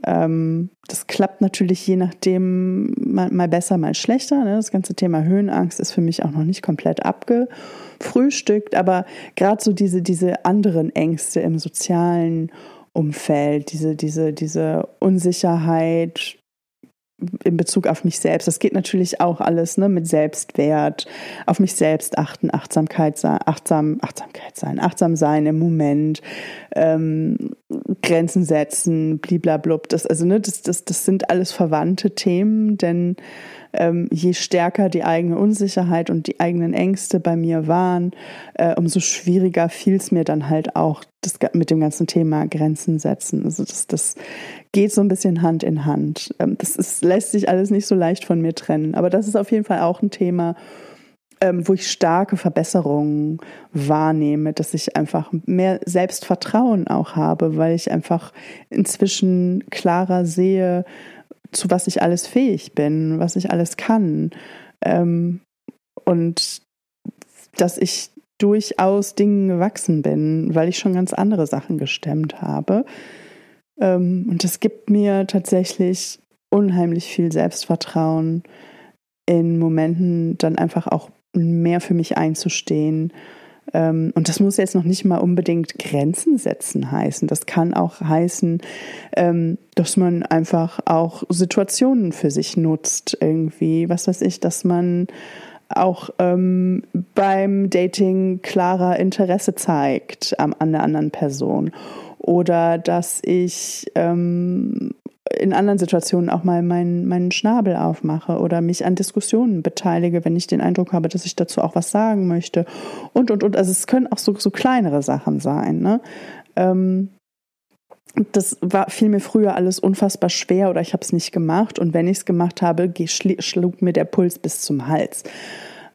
Ähm, das klappt natürlich je nachdem mal, mal besser, mal schlechter. Ne? Das ganze Thema Höhenangst ist für mich auch noch nicht komplett abgefrühstückt, aber gerade so diese, diese anderen Ängste im sozialen Umfeld, diese, diese, diese Unsicherheit, in Bezug auf mich selbst. Das geht natürlich auch alles ne, mit Selbstwert, auf mich selbst achten, Achtsamkeit sein, achtsam, Achtsamkeit sein, achtsam sein im Moment, ähm, Grenzen setzen, bliblablub. Das, also, ne, das, das, das sind alles verwandte Themen, denn ähm, je stärker die eigene Unsicherheit und die eigenen Ängste bei mir waren, äh, umso schwieriger fiel es mir dann halt auch, das, mit dem ganzen Thema Grenzen setzen. Also das, das geht so ein bisschen Hand in Hand. Ähm, das ist, lässt sich alles nicht so leicht von mir trennen. Aber das ist auf jeden Fall auch ein Thema, ähm, wo ich starke Verbesserungen wahrnehme, dass ich einfach mehr Selbstvertrauen auch habe, weil ich einfach inzwischen klarer sehe, zu was ich alles fähig bin, was ich alles kann. Ähm, und dass ich durchaus Dingen gewachsen bin, weil ich schon ganz andere Sachen gestemmt habe. Ähm, und es gibt mir tatsächlich unheimlich viel Selbstvertrauen, in Momenten dann einfach auch mehr für mich einzustehen. Ähm, und das muss jetzt noch nicht mal unbedingt Grenzen setzen heißen. Das kann auch heißen, ähm, dass man einfach auch Situationen für sich nutzt, irgendwie, was weiß ich, dass man auch ähm, beim Dating klarer Interesse zeigt an der anderen Person oder dass ich ähm, in anderen Situationen auch mal meinen, meinen Schnabel aufmache oder mich an Diskussionen beteilige, wenn ich den Eindruck habe, dass ich dazu auch was sagen möchte. Und, und, und. Also es können auch so, so kleinere Sachen sein. Ne? Ähm, das war, fiel mir früher alles unfassbar schwer oder ich habe es nicht gemacht. Und wenn ich es gemacht habe, schlug mir der Puls bis zum Hals.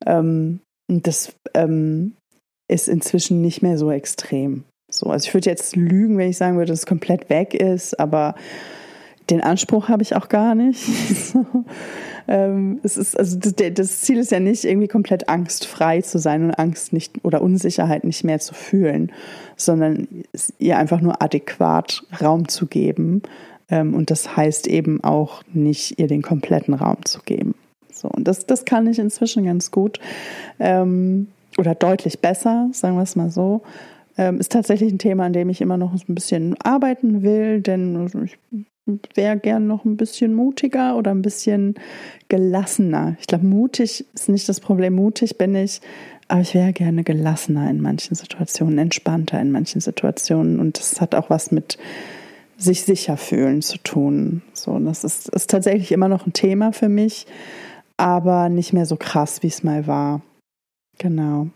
Ähm, das ähm, ist inzwischen nicht mehr so extrem. So, also ich würde jetzt lügen, wenn ich sagen würde, dass es komplett weg ist, aber den Anspruch habe ich auch gar nicht. ähm, es ist, also das, das, Ziel ist ja nicht, irgendwie komplett angstfrei zu sein und Angst nicht oder Unsicherheit nicht mehr zu fühlen, sondern ihr einfach nur adäquat Raum zu geben. Ähm, und das heißt eben auch nicht, ihr den kompletten Raum zu geben. So, und das, das kann ich inzwischen ganz gut ähm, oder deutlich besser, sagen wir es mal so. Ähm, ist tatsächlich ein Thema, an dem ich immer noch ein bisschen arbeiten will, denn ich wäre gern noch ein bisschen mutiger oder ein bisschen gelassener. Ich glaube, mutig ist nicht das Problem. Mutig bin ich, aber ich wäre gerne gelassener in manchen Situationen, entspannter in manchen Situationen. Und das hat auch was mit sich sicher fühlen zu tun. So, das ist, ist tatsächlich immer noch ein Thema für mich, aber nicht mehr so krass, wie es mal war. Genau.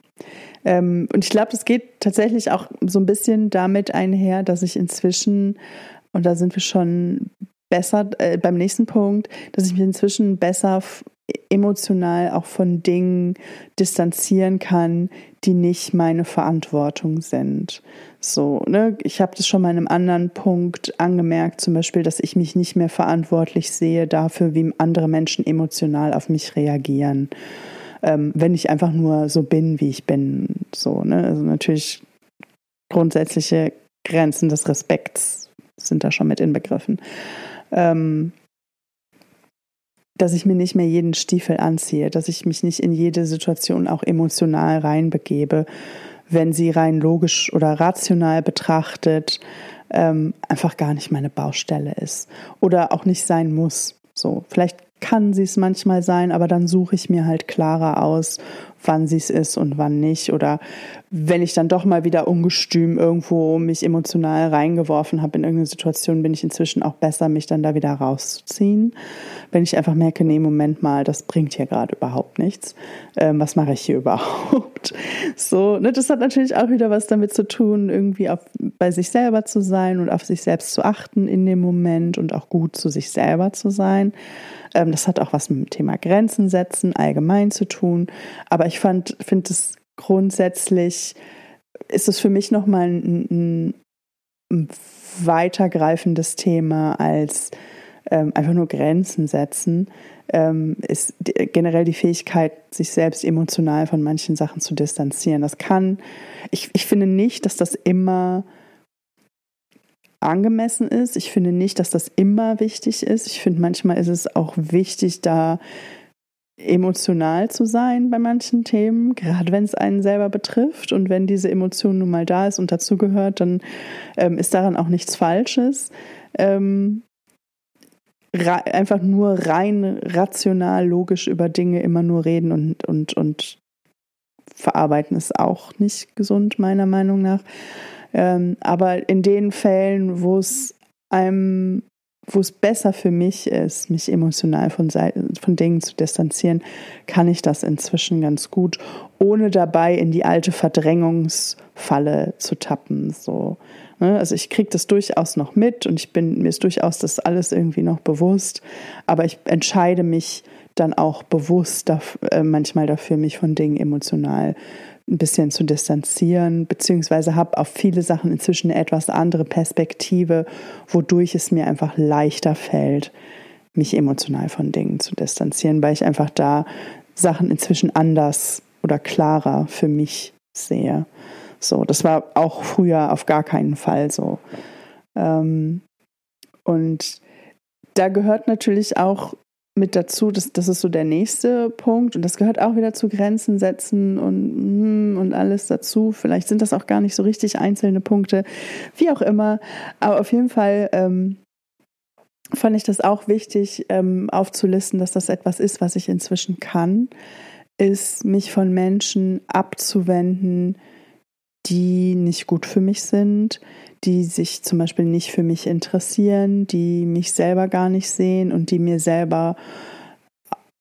Ähm, und ich glaube, das geht tatsächlich auch so ein bisschen damit einher, dass ich inzwischen und da sind wir schon besser äh, beim nächsten Punkt, dass ich mich inzwischen besser emotional auch von Dingen distanzieren kann, die nicht meine Verantwortung sind. So, ne, ich habe das schon mal in einem anderen Punkt angemerkt, zum Beispiel, dass ich mich nicht mehr verantwortlich sehe dafür, wie andere Menschen emotional auf mich reagieren, ähm, wenn ich einfach nur so bin, wie ich bin. So, ne, also natürlich grundsätzliche Grenzen des Respekts sind da schon mit inbegriffen. Ähm, dass ich mir nicht mehr jeden Stiefel anziehe, dass ich mich nicht in jede Situation auch emotional reinbegebe, wenn sie rein logisch oder rational betrachtet ähm, einfach gar nicht meine Baustelle ist oder auch nicht sein muss. So, vielleicht kann sie es manchmal sein, aber dann suche ich mir halt klarer aus, wann sie es ist und wann nicht. Oder wenn ich dann doch mal wieder ungestüm irgendwo mich emotional reingeworfen habe in irgendeine Situation, bin ich inzwischen auch besser, mich dann da wieder rauszuziehen. Wenn ich einfach merke, nee, Moment mal, das bringt hier gerade überhaupt nichts. Ähm, was mache ich hier überhaupt? So, ne, das hat natürlich auch wieder was damit zu tun, irgendwie auf, bei sich selber zu sein und auf sich selbst zu achten in dem Moment und auch gut zu sich selber zu sein. Ähm, das hat auch was mit dem Thema Grenzen setzen allgemein zu tun. Aber ich fand, finde es grundsätzlich, ist es für mich nochmal ein, ein, weitergreifendes Thema als ähm, einfach nur Grenzen setzen, ähm, ist generell die Fähigkeit, sich selbst emotional von manchen Sachen zu distanzieren. Das kann, ich, ich finde nicht, dass das immer angemessen ist. Ich finde nicht, dass das immer wichtig ist. Ich finde, manchmal ist es auch wichtig, da emotional zu sein bei manchen Themen, gerade wenn es einen selber betrifft. Und wenn diese Emotion nun mal da ist und dazugehört, dann ähm, ist daran auch nichts Falsches. Ähm, einfach nur rein rational, logisch über Dinge immer nur reden und, und, und verarbeiten ist auch nicht gesund, meiner Meinung nach. Ähm, aber in den Fällen, wo es einem, wo es besser für mich ist, mich emotional von, von Dingen zu distanzieren, kann ich das inzwischen ganz gut, ohne dabei in die alte Verdrängungsfalle zu tappen. So. Ne? Also ich kriege das durchaus noch mit und ich bin mir ist durchaus das alles irgendwie noch bewusst, aber ich entscheide mich dann auch bewusst dafür, äh, manchmal dafür, mich von Dingen emotional ein bisschen zu distanzieren, beziehungsweise habe auf viele Sachen inzwischen eine etwas andere Perspektive, wodurch es mir einfach leichter fällt, mich emotional von Dingen zu distanzieren, weil ich einfach da Sachen inzwischen anders oder klarer für mich sehe. So, das war auch früher auf gar keinen Fall so. Ähm, und da gehört natürlich auch mit dazu, das, das ist so der nächste Punkt und das gehört auch wieder zu Grenzen setzen und, hm, und alles dazu. Vielleicht sind das auch gar nicht so richtig einzelne Punkte, wie auch immer. Aber auf jeden Fall ähm, fand ich das auch wichtig ähm, aufzulisten, dass das etwas ist, was ich inzwischen kann, ist mich von Menschen abzuwenden, die nicht gut für mich sind, die sich zum Beispiel nicht für mich interessieren, die mich selber gar nicht sehen und die mir selber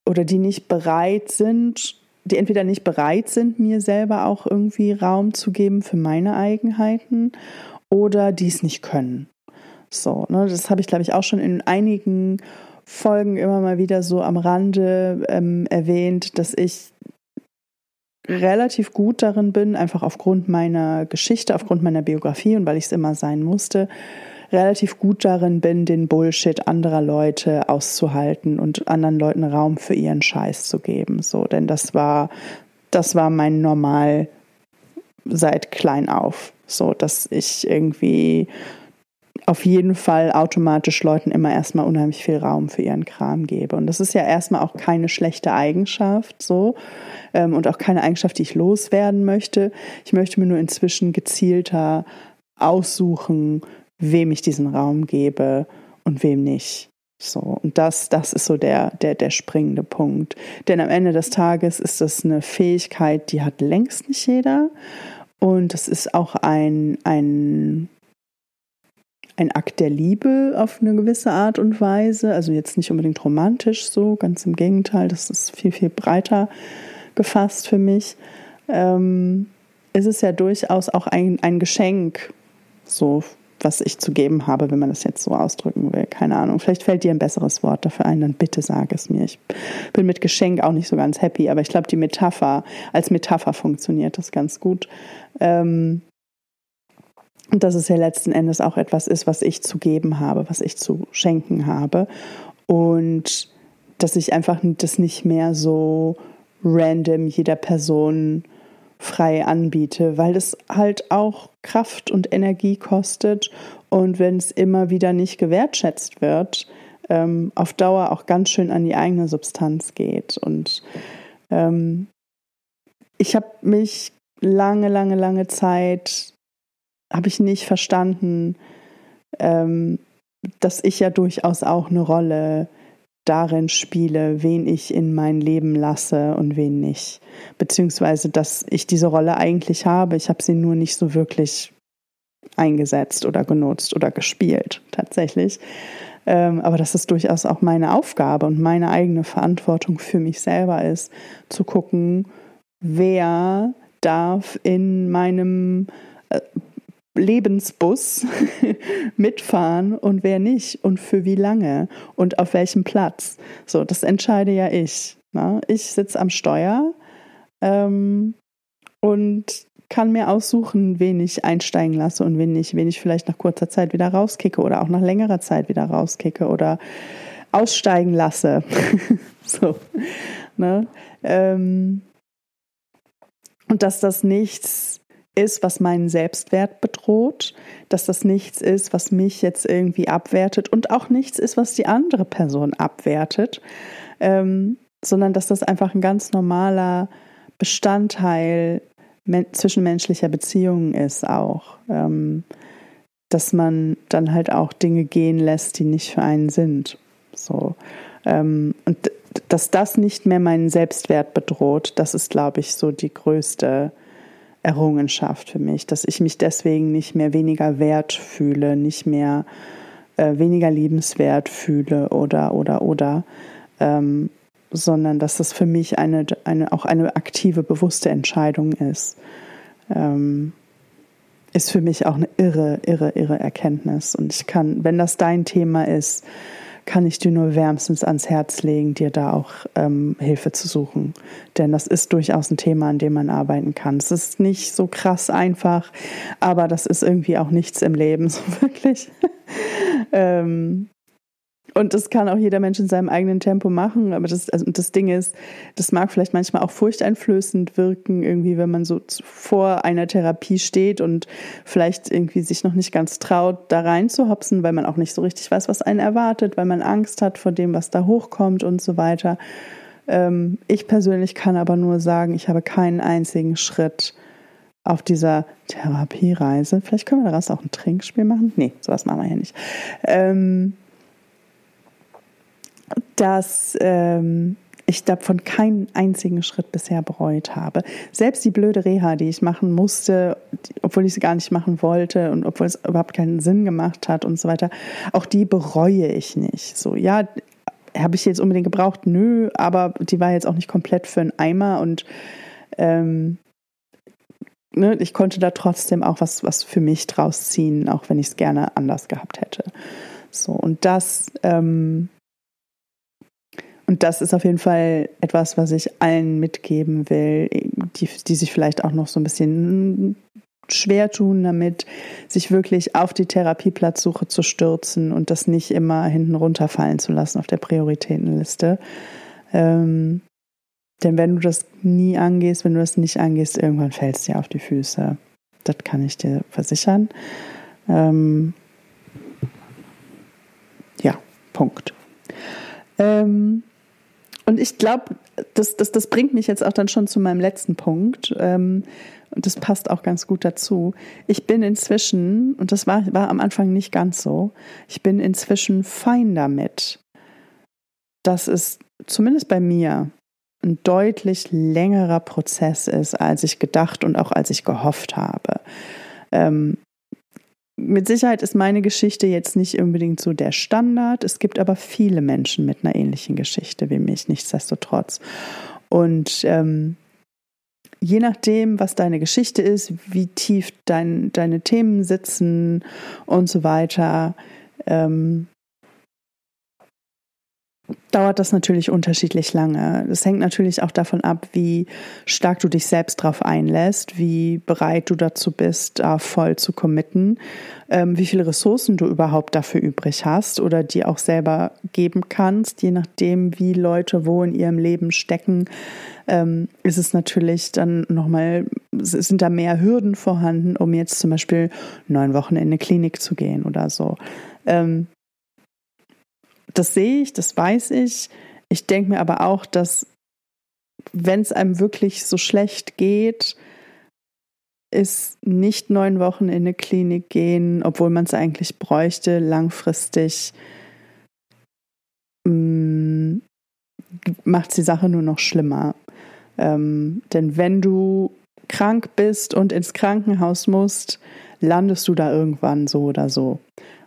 oder die nicht bereit sind, die entweder nicht bereit sind, mir selber auch irgendwie Raum zu geben für meine Eigenheiten oder die es nicht können. So, ne, das habe ich, glaube ich, auch schon in einigen Folgen immer mal wieder so am Rande ähm, erwähnt, dass ich relativ gut darin bin, einfach aufgrund meiner Geschichte, aufgrund meiner Biografie und weil ich es immer sein musste, relativ gut darin bin, den Bullshit anderer Leute auszuhalten und anderen Leuten Raum für ihren Scheiß zu geben. So, denn das war, das war mein Normal seit klein auf. So, dass ich irgendwie auf jeden Fall automatisch Leuten immer erstmal unheimlich viel Raum für ihren Kram gebe. Und das ist ja erstmal auch keine schlechte Eigenschaft, so. Ähm, und auch keine Eigenschaft, die ich loswerden möchte. Ich möchte mir nur inzwischen gezielter aussuchen, wem ich diesen Raum gebe und wem nicht. So, und das, das ist so der, der, der springende Punkt. Denn am Ende des Tages ist das eine Fähigkeit, die hat längst nicht jeder. Und es ist auch ein, ein ein Akt der Liebe auf eine gewisse Art und Weise. Also jetzt nicht unbedingt romantisch so, ganz im Gegenteil, das ist viel, viel breiter gefasst für mich. Ähm, ist ja durchaus auch ein, ein Geschenk, so was ich zu geben habe, wenn man das jetzt so ausdrücken will. Keine Ahnung. Vielleicht fällt dir ein besseres Wort dafür ein, dann bitte sag es mir. Ich bin mit Geschenk auch nicht so ganz happy, aber ich glaube, die Metapher, als Metapher funktioniert das ganz gut. Ähm, und dass es ja letzten Endes auch etwas ist, was ich zu geben habe, was ich zu schenken habe. Und dass ich einfach das nicht mehr so random jeder Person frei anbiete, weil es halt auch Kraft und Energie kostet und wenn es immer wieder nicht gewertschätzt wird, ähm, auf Dauer auch ganz schön an die eigene Substanz geht. Und ähm, ich habe mich lange, lange, lange Zeit habe ich nicht verstanden, ähm, dass ich ja durchaus auch eine Rolle darin spiele, wen ich in mein Leben lasse und wen nicht. Beziehungsweise, dass ich diese Rolle eigentlich habe. Ich habe sie nur nicht so wirklich eingesetzt oder genutzt oder gespielt, tatsächlich. Ähm, aber dass es durchaus auch meine Aufgabe und meine eigene Verantwortung für mich selber ist, zu gucken, wer darf in meinem äh, Lebensbus mitfahren und wer nicht und für wie lange und auf welchem Platz. So, das entscheide ja ich. Ne? Ich sitze am Steuer ähm, und kann mir aussuchen, wen ich einsteigen lasse und wen nicht, wen ich vielleicht nach kurzer Zeit wieder rauskicke oder auch nach längerer Zeit wieder rauskicke oder aussteigen lasse. so. Ne? Ähm, und dass das nichts ist, was meinen Selbstwert bedroht, dass das nichts ist, was mich jetzt irgendwie abwertet und auch nichts ist, was die andere Person abwertet, ähm, sondern dass das einfach ein ganz normaler Bestandteil zwischenmenschlicher Beziehungen ist auch. Ähm, dass man dann halt auch Dinge gehen lässt, die nicht für einen sind. So. Ähm, und dass das nicht mehr meinen Selbstwert bedroht, das ist, glaube ich, so die größte Errungenschaft für mich, dass ich mich deswegen nicht mehr weniger wert fühle, nicht mehr äh, weniger liebenswert fühle oder oder oder, ähm, sondern dass das für mich eine, eine auch eine aktive, bewusste Entscheidung ist. Ähm, ist für mich auch eine irre, irre, irre Erkenntnis. Und ich kann, wenn das dein Thema ist, kann ich dir nur wärmstens ans Herz legen, dir da auch ähm, Hilfe zu suchen. Denn das ist durchaus ein Thema, an dem man arbeiten kann. Es ist nicht so krass einfach, aber das ist irgendwie auch nichts im Leben, so wirklich. ähm, und das kann auch jeder Mensch in seinem eigenen Tempo machen. Aber das, also das Ding ist, das mag vielleicht manchmal auch furchteinflößend wirken, irgendwie, wenn man so vor einer Therapie steht und vielleicht irgendwie sich noch nicht ganz traut, da reinzuhopsen, weil man auch nicht so richtig weiß, was einen erwartet, weil man Angst hat vor dem, was da hochkommt und so weiter. Ähm, ich persönlich kann aber nur sagen, ich habe keinen einzigen Schritt auf dieser Therapiereise. Vielleicht können wir daraus auch ein Trinkspiel machen. Nee, sowas machen wir hier nicht. Ähm, dass ähm, ich davon keinen einzigen Schritt bisher bereut habe. Selbst die blöde Reha, die ich machen musste, obwohl ich sie gar nicht machen wollte und obwohl es überhaupt keinen Sinn gemacht hat und so weiter, auch die bereue ich nicht. So, ja, habe ich jetzt unbedingt gebraucht? Nö, aber die war jetzt auch nicht komplett für einen Eimer und ähm, ne, ich konnte da trotzdem auch was, was für mich draus ziehen, auch wenn ich es gerne anders gehabt hätte. So, und das ähm, und das ist auf jeden Fall etwas, was ich allen mitgeben will. die, die sich vielleicht auch noch so ein bisschen schwer tun damit, sich wirklich auf die Therapieplatzsuche zu stürzen und das nicht immer hinten runterfallen zu lassen auf der Prioritätenliste. Ähm, denn wenn du das nie angehst, wenn du das nicht angehst, irgendwann fällst du dir auf die Füße. Das kann ich dir versichern. Ähm, ja, Punkt. Ähm, und ich glaube, das, das, das bringt mich jetzt auch dann schon zu meinem letzten Punkt. Ähm, und das passt auch ganz gut dazu. Ich bin inzwischen, und das war, war am Anfang nicht ganz so, ich bin inzwischen fein damit, dass es zumindest bei mir ein deutlich längerer Prozess ist, als ich gedacht und auch als ich gehofft habe. Ähm, mit Sicherheit ist meine Geschichte jetzt nicht unbedingt so der Standard. Es gibt aber viele Menschen mit einer ähnlichen Geschichte wie mich, nichtsdestotrotz. Und ähm, je nachdem, was deine Geschichte ist, wie tief dein, deine Themen sitzen und so weiter, ähm, dauert das natürlich unterschiedlich lange. Das hängt natürlich auch davon ab, wie stark du dich selbst darauf einlässt, wie bereit du dazu bist, da voll zu committen, ähm, wie viele Ressourcen du überhaupt dafür übrig hast oder die auch selber geben kannst, je nachdem, wie Leute wo in ihrem Leben stecken, ähm, ist es natürlich dann nochmal, sind da mehr Hürden vorhanden, um jetzt zum Beispiel neun Wochen in eine Klinik zu gehen oder so. Ähm, das sehe ich, das weiß ich. Ich denke mir aber auch, dass wenn es einem wirklich so schlecht geht, ist nicht neun Wochen in eine Klinik gehen, obwohl man es eigentlich bräuchte, langfristig mm, macht die Sache nur noch schlimmer. Ähm, denn wenn du krank bist und ins Krankenhaus musst, landest du da irgendwann so oder so.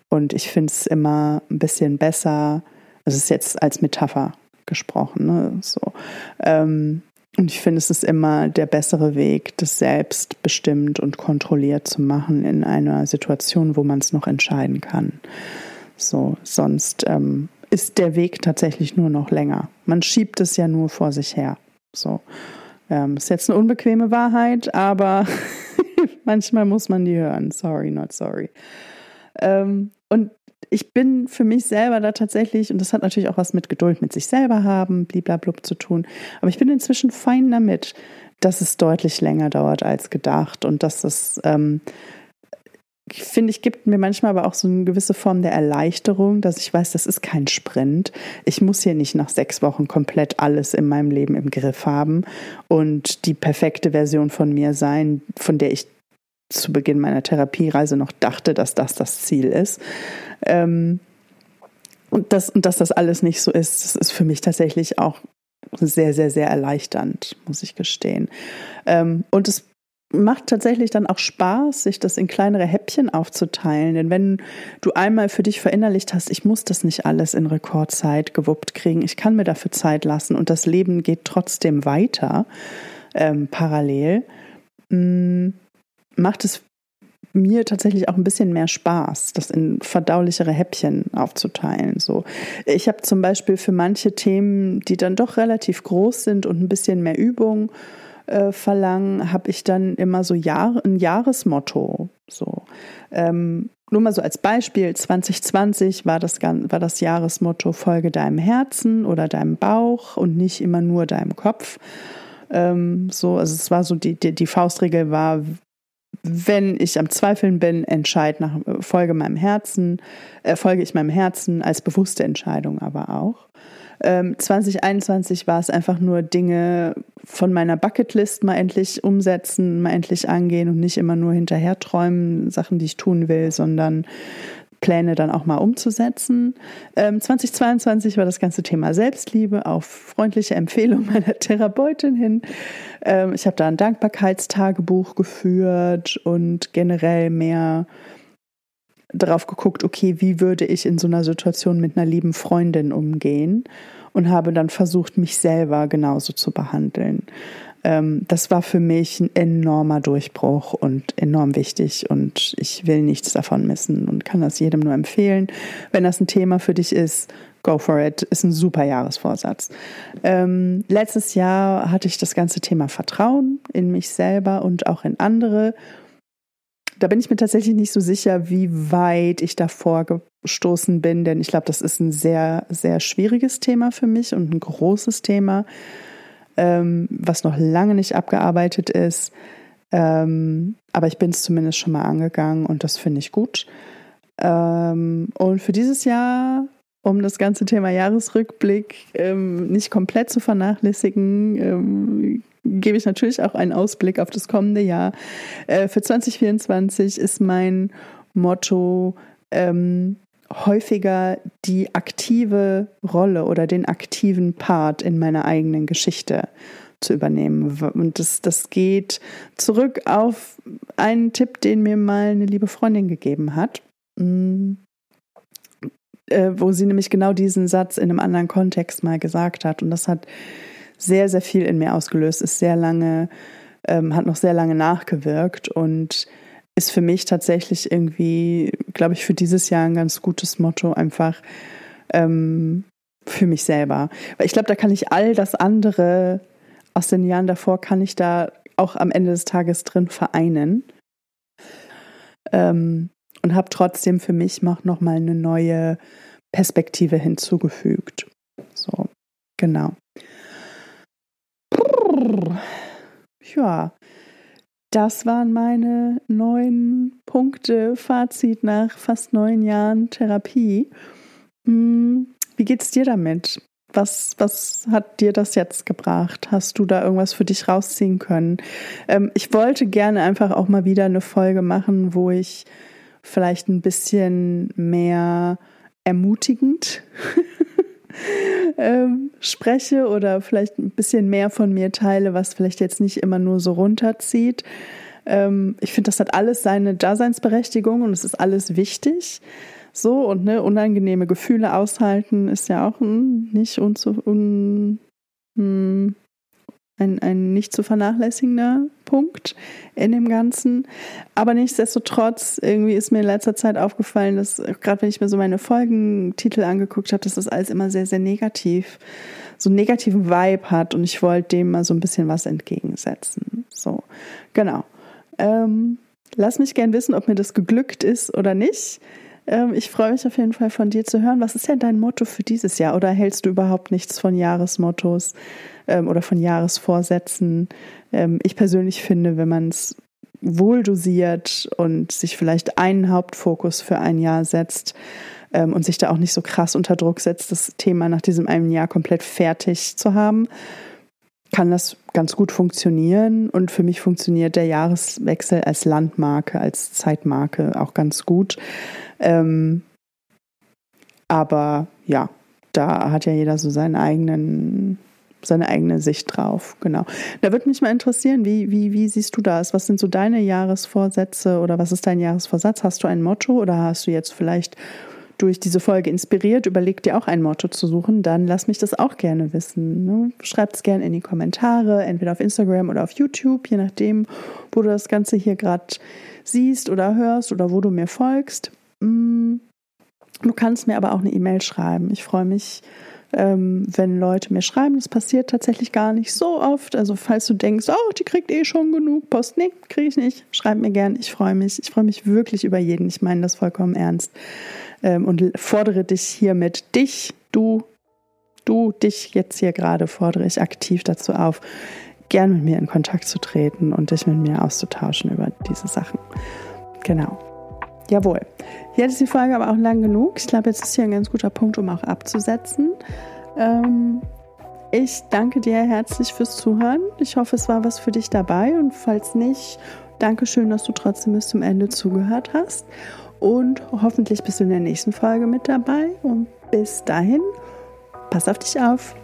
Und ich finde es immer ein bisschen besser, das ist jetzt als Metapher gesprochen, ne? so. Ähm, und ich finde, es ist immer der bessere Weg, das selbst bestimmt und kontrolliert zu machen in einer Situation, wo man es noch entscheiden kann. So, sonst ähm, ist der Weg tatsächlich nur noch länger. Man schiebt es ja nur vor sich her. So, ähm, ist jetzt eine unbequeme Wahrheit, aber manchmal muss man die hören. Sorry, not sorry. Ähm, und ich bin für mich selber da tatsächlich, und das hat natürlich auch was mit Geduld mit sich selber haben, bliblablub zu tun, aber ich bin inzwischen fein damit, dass es deutlich länger dauert als gedacht und dass es, ähm, finde, ich gibt mir manchmal aber auch so eine gewisse Form der Erleichterung, dass ich weiß, das ist kein Sprint. Ich muss hier nicht nach sechs Wochen komplett alles in meinem Leben im Griff haben und die perfekte Version von mir sein, von der ich zu Beginn meiner Therapiereise noch dachte, dass das das Ziel ist. Ähm, und, das, und dass das alles nicht so ist, das ist für mich tatsächlich auch sehr, sehr, sehr erleichternd, muss ich gestehen. Ähm, und es macht tatsächlich dann auch Spaß, sich das in kleinere Häppchen aufzuteilen. Denn wenn du einmal für dich verinnerlicht hast, ich muss das nicht alles in Rekordzeit gewuppt kriegen, ich kann mir dafür Zeit lassen und das Leben geht trotzdem weiter ähm, parallel, mm, macht es mir tatsächlich auch ein bisschen mehr Spaß, das in verdaulichere Häppchen aufzuteilen. So, ich habe zum Beispiel für manche Themen, die dann doch relativ groß sind und ein bisschen mehr Übung äh, verlangen, habe ich dann immer so Jahr, ein Jahresmotto. So, ähm, nur mal so als Beispiel: 2020 war das war das Jahresmotto Folge deinem Herzen oder deinem Bauch und nicht immer nur deinem Kopf. Ähm, so, also es war so die, die, die Faustregel war, wenn ich am Zweifeln bin, entscheide nach folge meinem Herzen, äh, folge ich meinem Herzen als bewusste Entscheidung aber auch. Ähm, 2021 war es einfach nur Dinge von meiner Bucketlist mal endlich umsetzen, mal endlich angehen und nicht immer nur hinterher träumen, Sachen, die ich tun will, sondern Pläne dann auch mal umzusetzen. Ähm, 2022 war das ganze Thema Selbstliebe auf freundliche Empfehlung meiner Therapeutin hin. Ähm, ich habe da ein Dankbarkeitstagebuch geführt und generell mehr darauf geguckt, okay, wie würde ich in so einer Situation mit einer lieben Freundin umgehen und habe dann versucht, mich selber genauso zu behandeln ähm, das war für mich ein enormer Durchbruch und enorm wichtig und ich will nichts davon missen und kann das jedem nur empfehlen. Wenn das ein Thema für dich ist, go for it. Ist ein super Jahresvorsatz. Ähm, letztes Jahr hatte ich das ganze Thema Vertrauen in mich selber und auch in andere. Da bin ich mir tatsächlich nicht so sicher, wie weit ich davor gestoßen bin, denn ich glaube, das ist ein sehr, sehr schwieriges Thema für mich und ein großes Thema, ähm, was noch lange nicht abgearbeitet ist. Ähm, aber ich bin es zumindest schon mal angegangen und das finde ich gut. Ähm, und für dieses Jahr, um das ganze Thema Jahresrückblick ähm, nicht komplett zu vernachlässigen, ähm, gebe ich natürlich auch einen Ausblick auf das kommende Jahr. Äh, für 2024 ist mein Motto, ähm, häufiger die aktive Rolle oder den aktiven Part in meiner eigenen Geschichte zu übernehmen. Und das, das geht zurück auf einen Tipp, den mir mal eine liebe Freundin gegeben hat, mm, äh, wo sie nämlich genau diesen Satz in einem anderen Kontext mal gesagt hat. Und das hat sehr, sehr viel in mir ausgelöst, ist sehr lange, ähm, hat noch sehr lange nachgewirkt und ist für mich tatsächlich irgendwie, glaube ich, für dieses Jahr ein ganz gutes Motto, einfach ähm, für mich selber. Weil ich glaube, da kann ich all das andere aus den Jahren davor kann ich da auch am Ende des Tages drin vereinen. Ähm, und habe trotzdem für mich noch mal eine neue Perspektive hinzugefügt. So, genau. Ja, das waren meine neun Punkte, Fazit nach fast neun Jahren Therapie. Hm, wie geht's dir damit? Was, was hat dir das jetzt gebracht? Hast du da irgendwas für dich rausziehen können? Ähm, ich wollte gerne einfach auch mal wieder eine Folge machen, wo ich vielleicht ein bisschen mehr ermutigend ähm, spreche oder vielleicht ein bisschen mehr von mir teile, was vielleicht jetzt nicht immer nur so runterzieht. Ähm, ich finde, das hat alles seine Daseinsberechtigung und es ist alles wichtig. So, und ne, unangenehme Gefühle aushalten ist ja auch ein nicht unzu, un, hm, ein, ein nicht zu vernachlässigender Punkt in dem Ganzen. Aber nichtsdestotrotz, irgendwie ist mir in letzter Zeit aufgefallen, dass gerade wenn ich mir so meine Folgentitel angeguckt habe, dass das alles immer sehr, sehr negativ, so einen negativen Vibe hat und ich wollte dem mal so ein bisschen was entgegensetzen. So, genau. Ähm, lass mich gern wissen, ob mir das geglückt ist oder nicht. Ähm, ich freue mich auf jeden Fall von dir zu hören. Was ist denn dein Motto für dieses Jahr? Oder hältst du überhaupt nichts von Jahresmottos ähm, oder von Jahresvorsätzen? Ähm, ich persönlich finde, wenn man es wohl dosiert und sich vielleicht einen Hauptfokus für ein Jahr setzt und sich da auch nicht so krass unter Druck setzt, das Thema nach diesem einen Jahr komplett fertig zu haben, kann das ganz gut funktionieren. Und für mich funktioniert der Jahreswechsel als Landmarke, als Zeitmarke auch ganz gut. Ähm, aber ja, da hat ja jeder so seinen eigenen, seine eigene Sicht drauf. Genau. Da würde mich mal interessieren, wie, wie, wie siehst du das? Was sind so deine Jahresvorsätze oder was ist dein Jahresvorsatz? Hast du ein Motto oder hast du jetzt vielleicht durch diese Folge inspiriert, überleg dir auch ein Motto zu suchen, dann lass mich das auch gerne wissen. Ne? Schreib es gerne in die Kommentare, entweder auf Instagram oder auf YouTube, je nachdem, wo du das Ganze hier gerade siehst oder hörst oder wo du mir folgst. Mm, du kannst mir aber auch eine E-Mail schreiben. Ich freue mich, ähm, wenn Leute mir schreiben. Das passiert tatsächlich gar nicht so oft. Also falls du denkst, oh, die kriegt eh schon genug Post. Nee, kriege ich nicht. Schreib mir gern. Ich freue mich. Ich freue mich wirklich über jeden. Ich meine das vollkommen ernst. Ähm, und fordere dich hiermit, dich, du, du, dich jetzt hier gerade fordere ich aktiv dazu auf, gern mit mir in Kontakt zu treten und dich mit mir auszutauschen über diese Sachen. Genau. Jawohl. Jetzt ist die Folge aber auch lang genug. Ich glaube, jetzt ist hier ein ganz guter Punkt, um auch abzusetzen. Ähm, ich danke dir herzlich fürs Zuhören. Ich hoffe, es war was für dich dabei. Und falls nicht, danke schön, dass du trotzdem bis zum Ende zugehört hast. Und hoffentlich bist du in der nächsten Folge mit dabei. Und bis dahin, pass auf dich auf.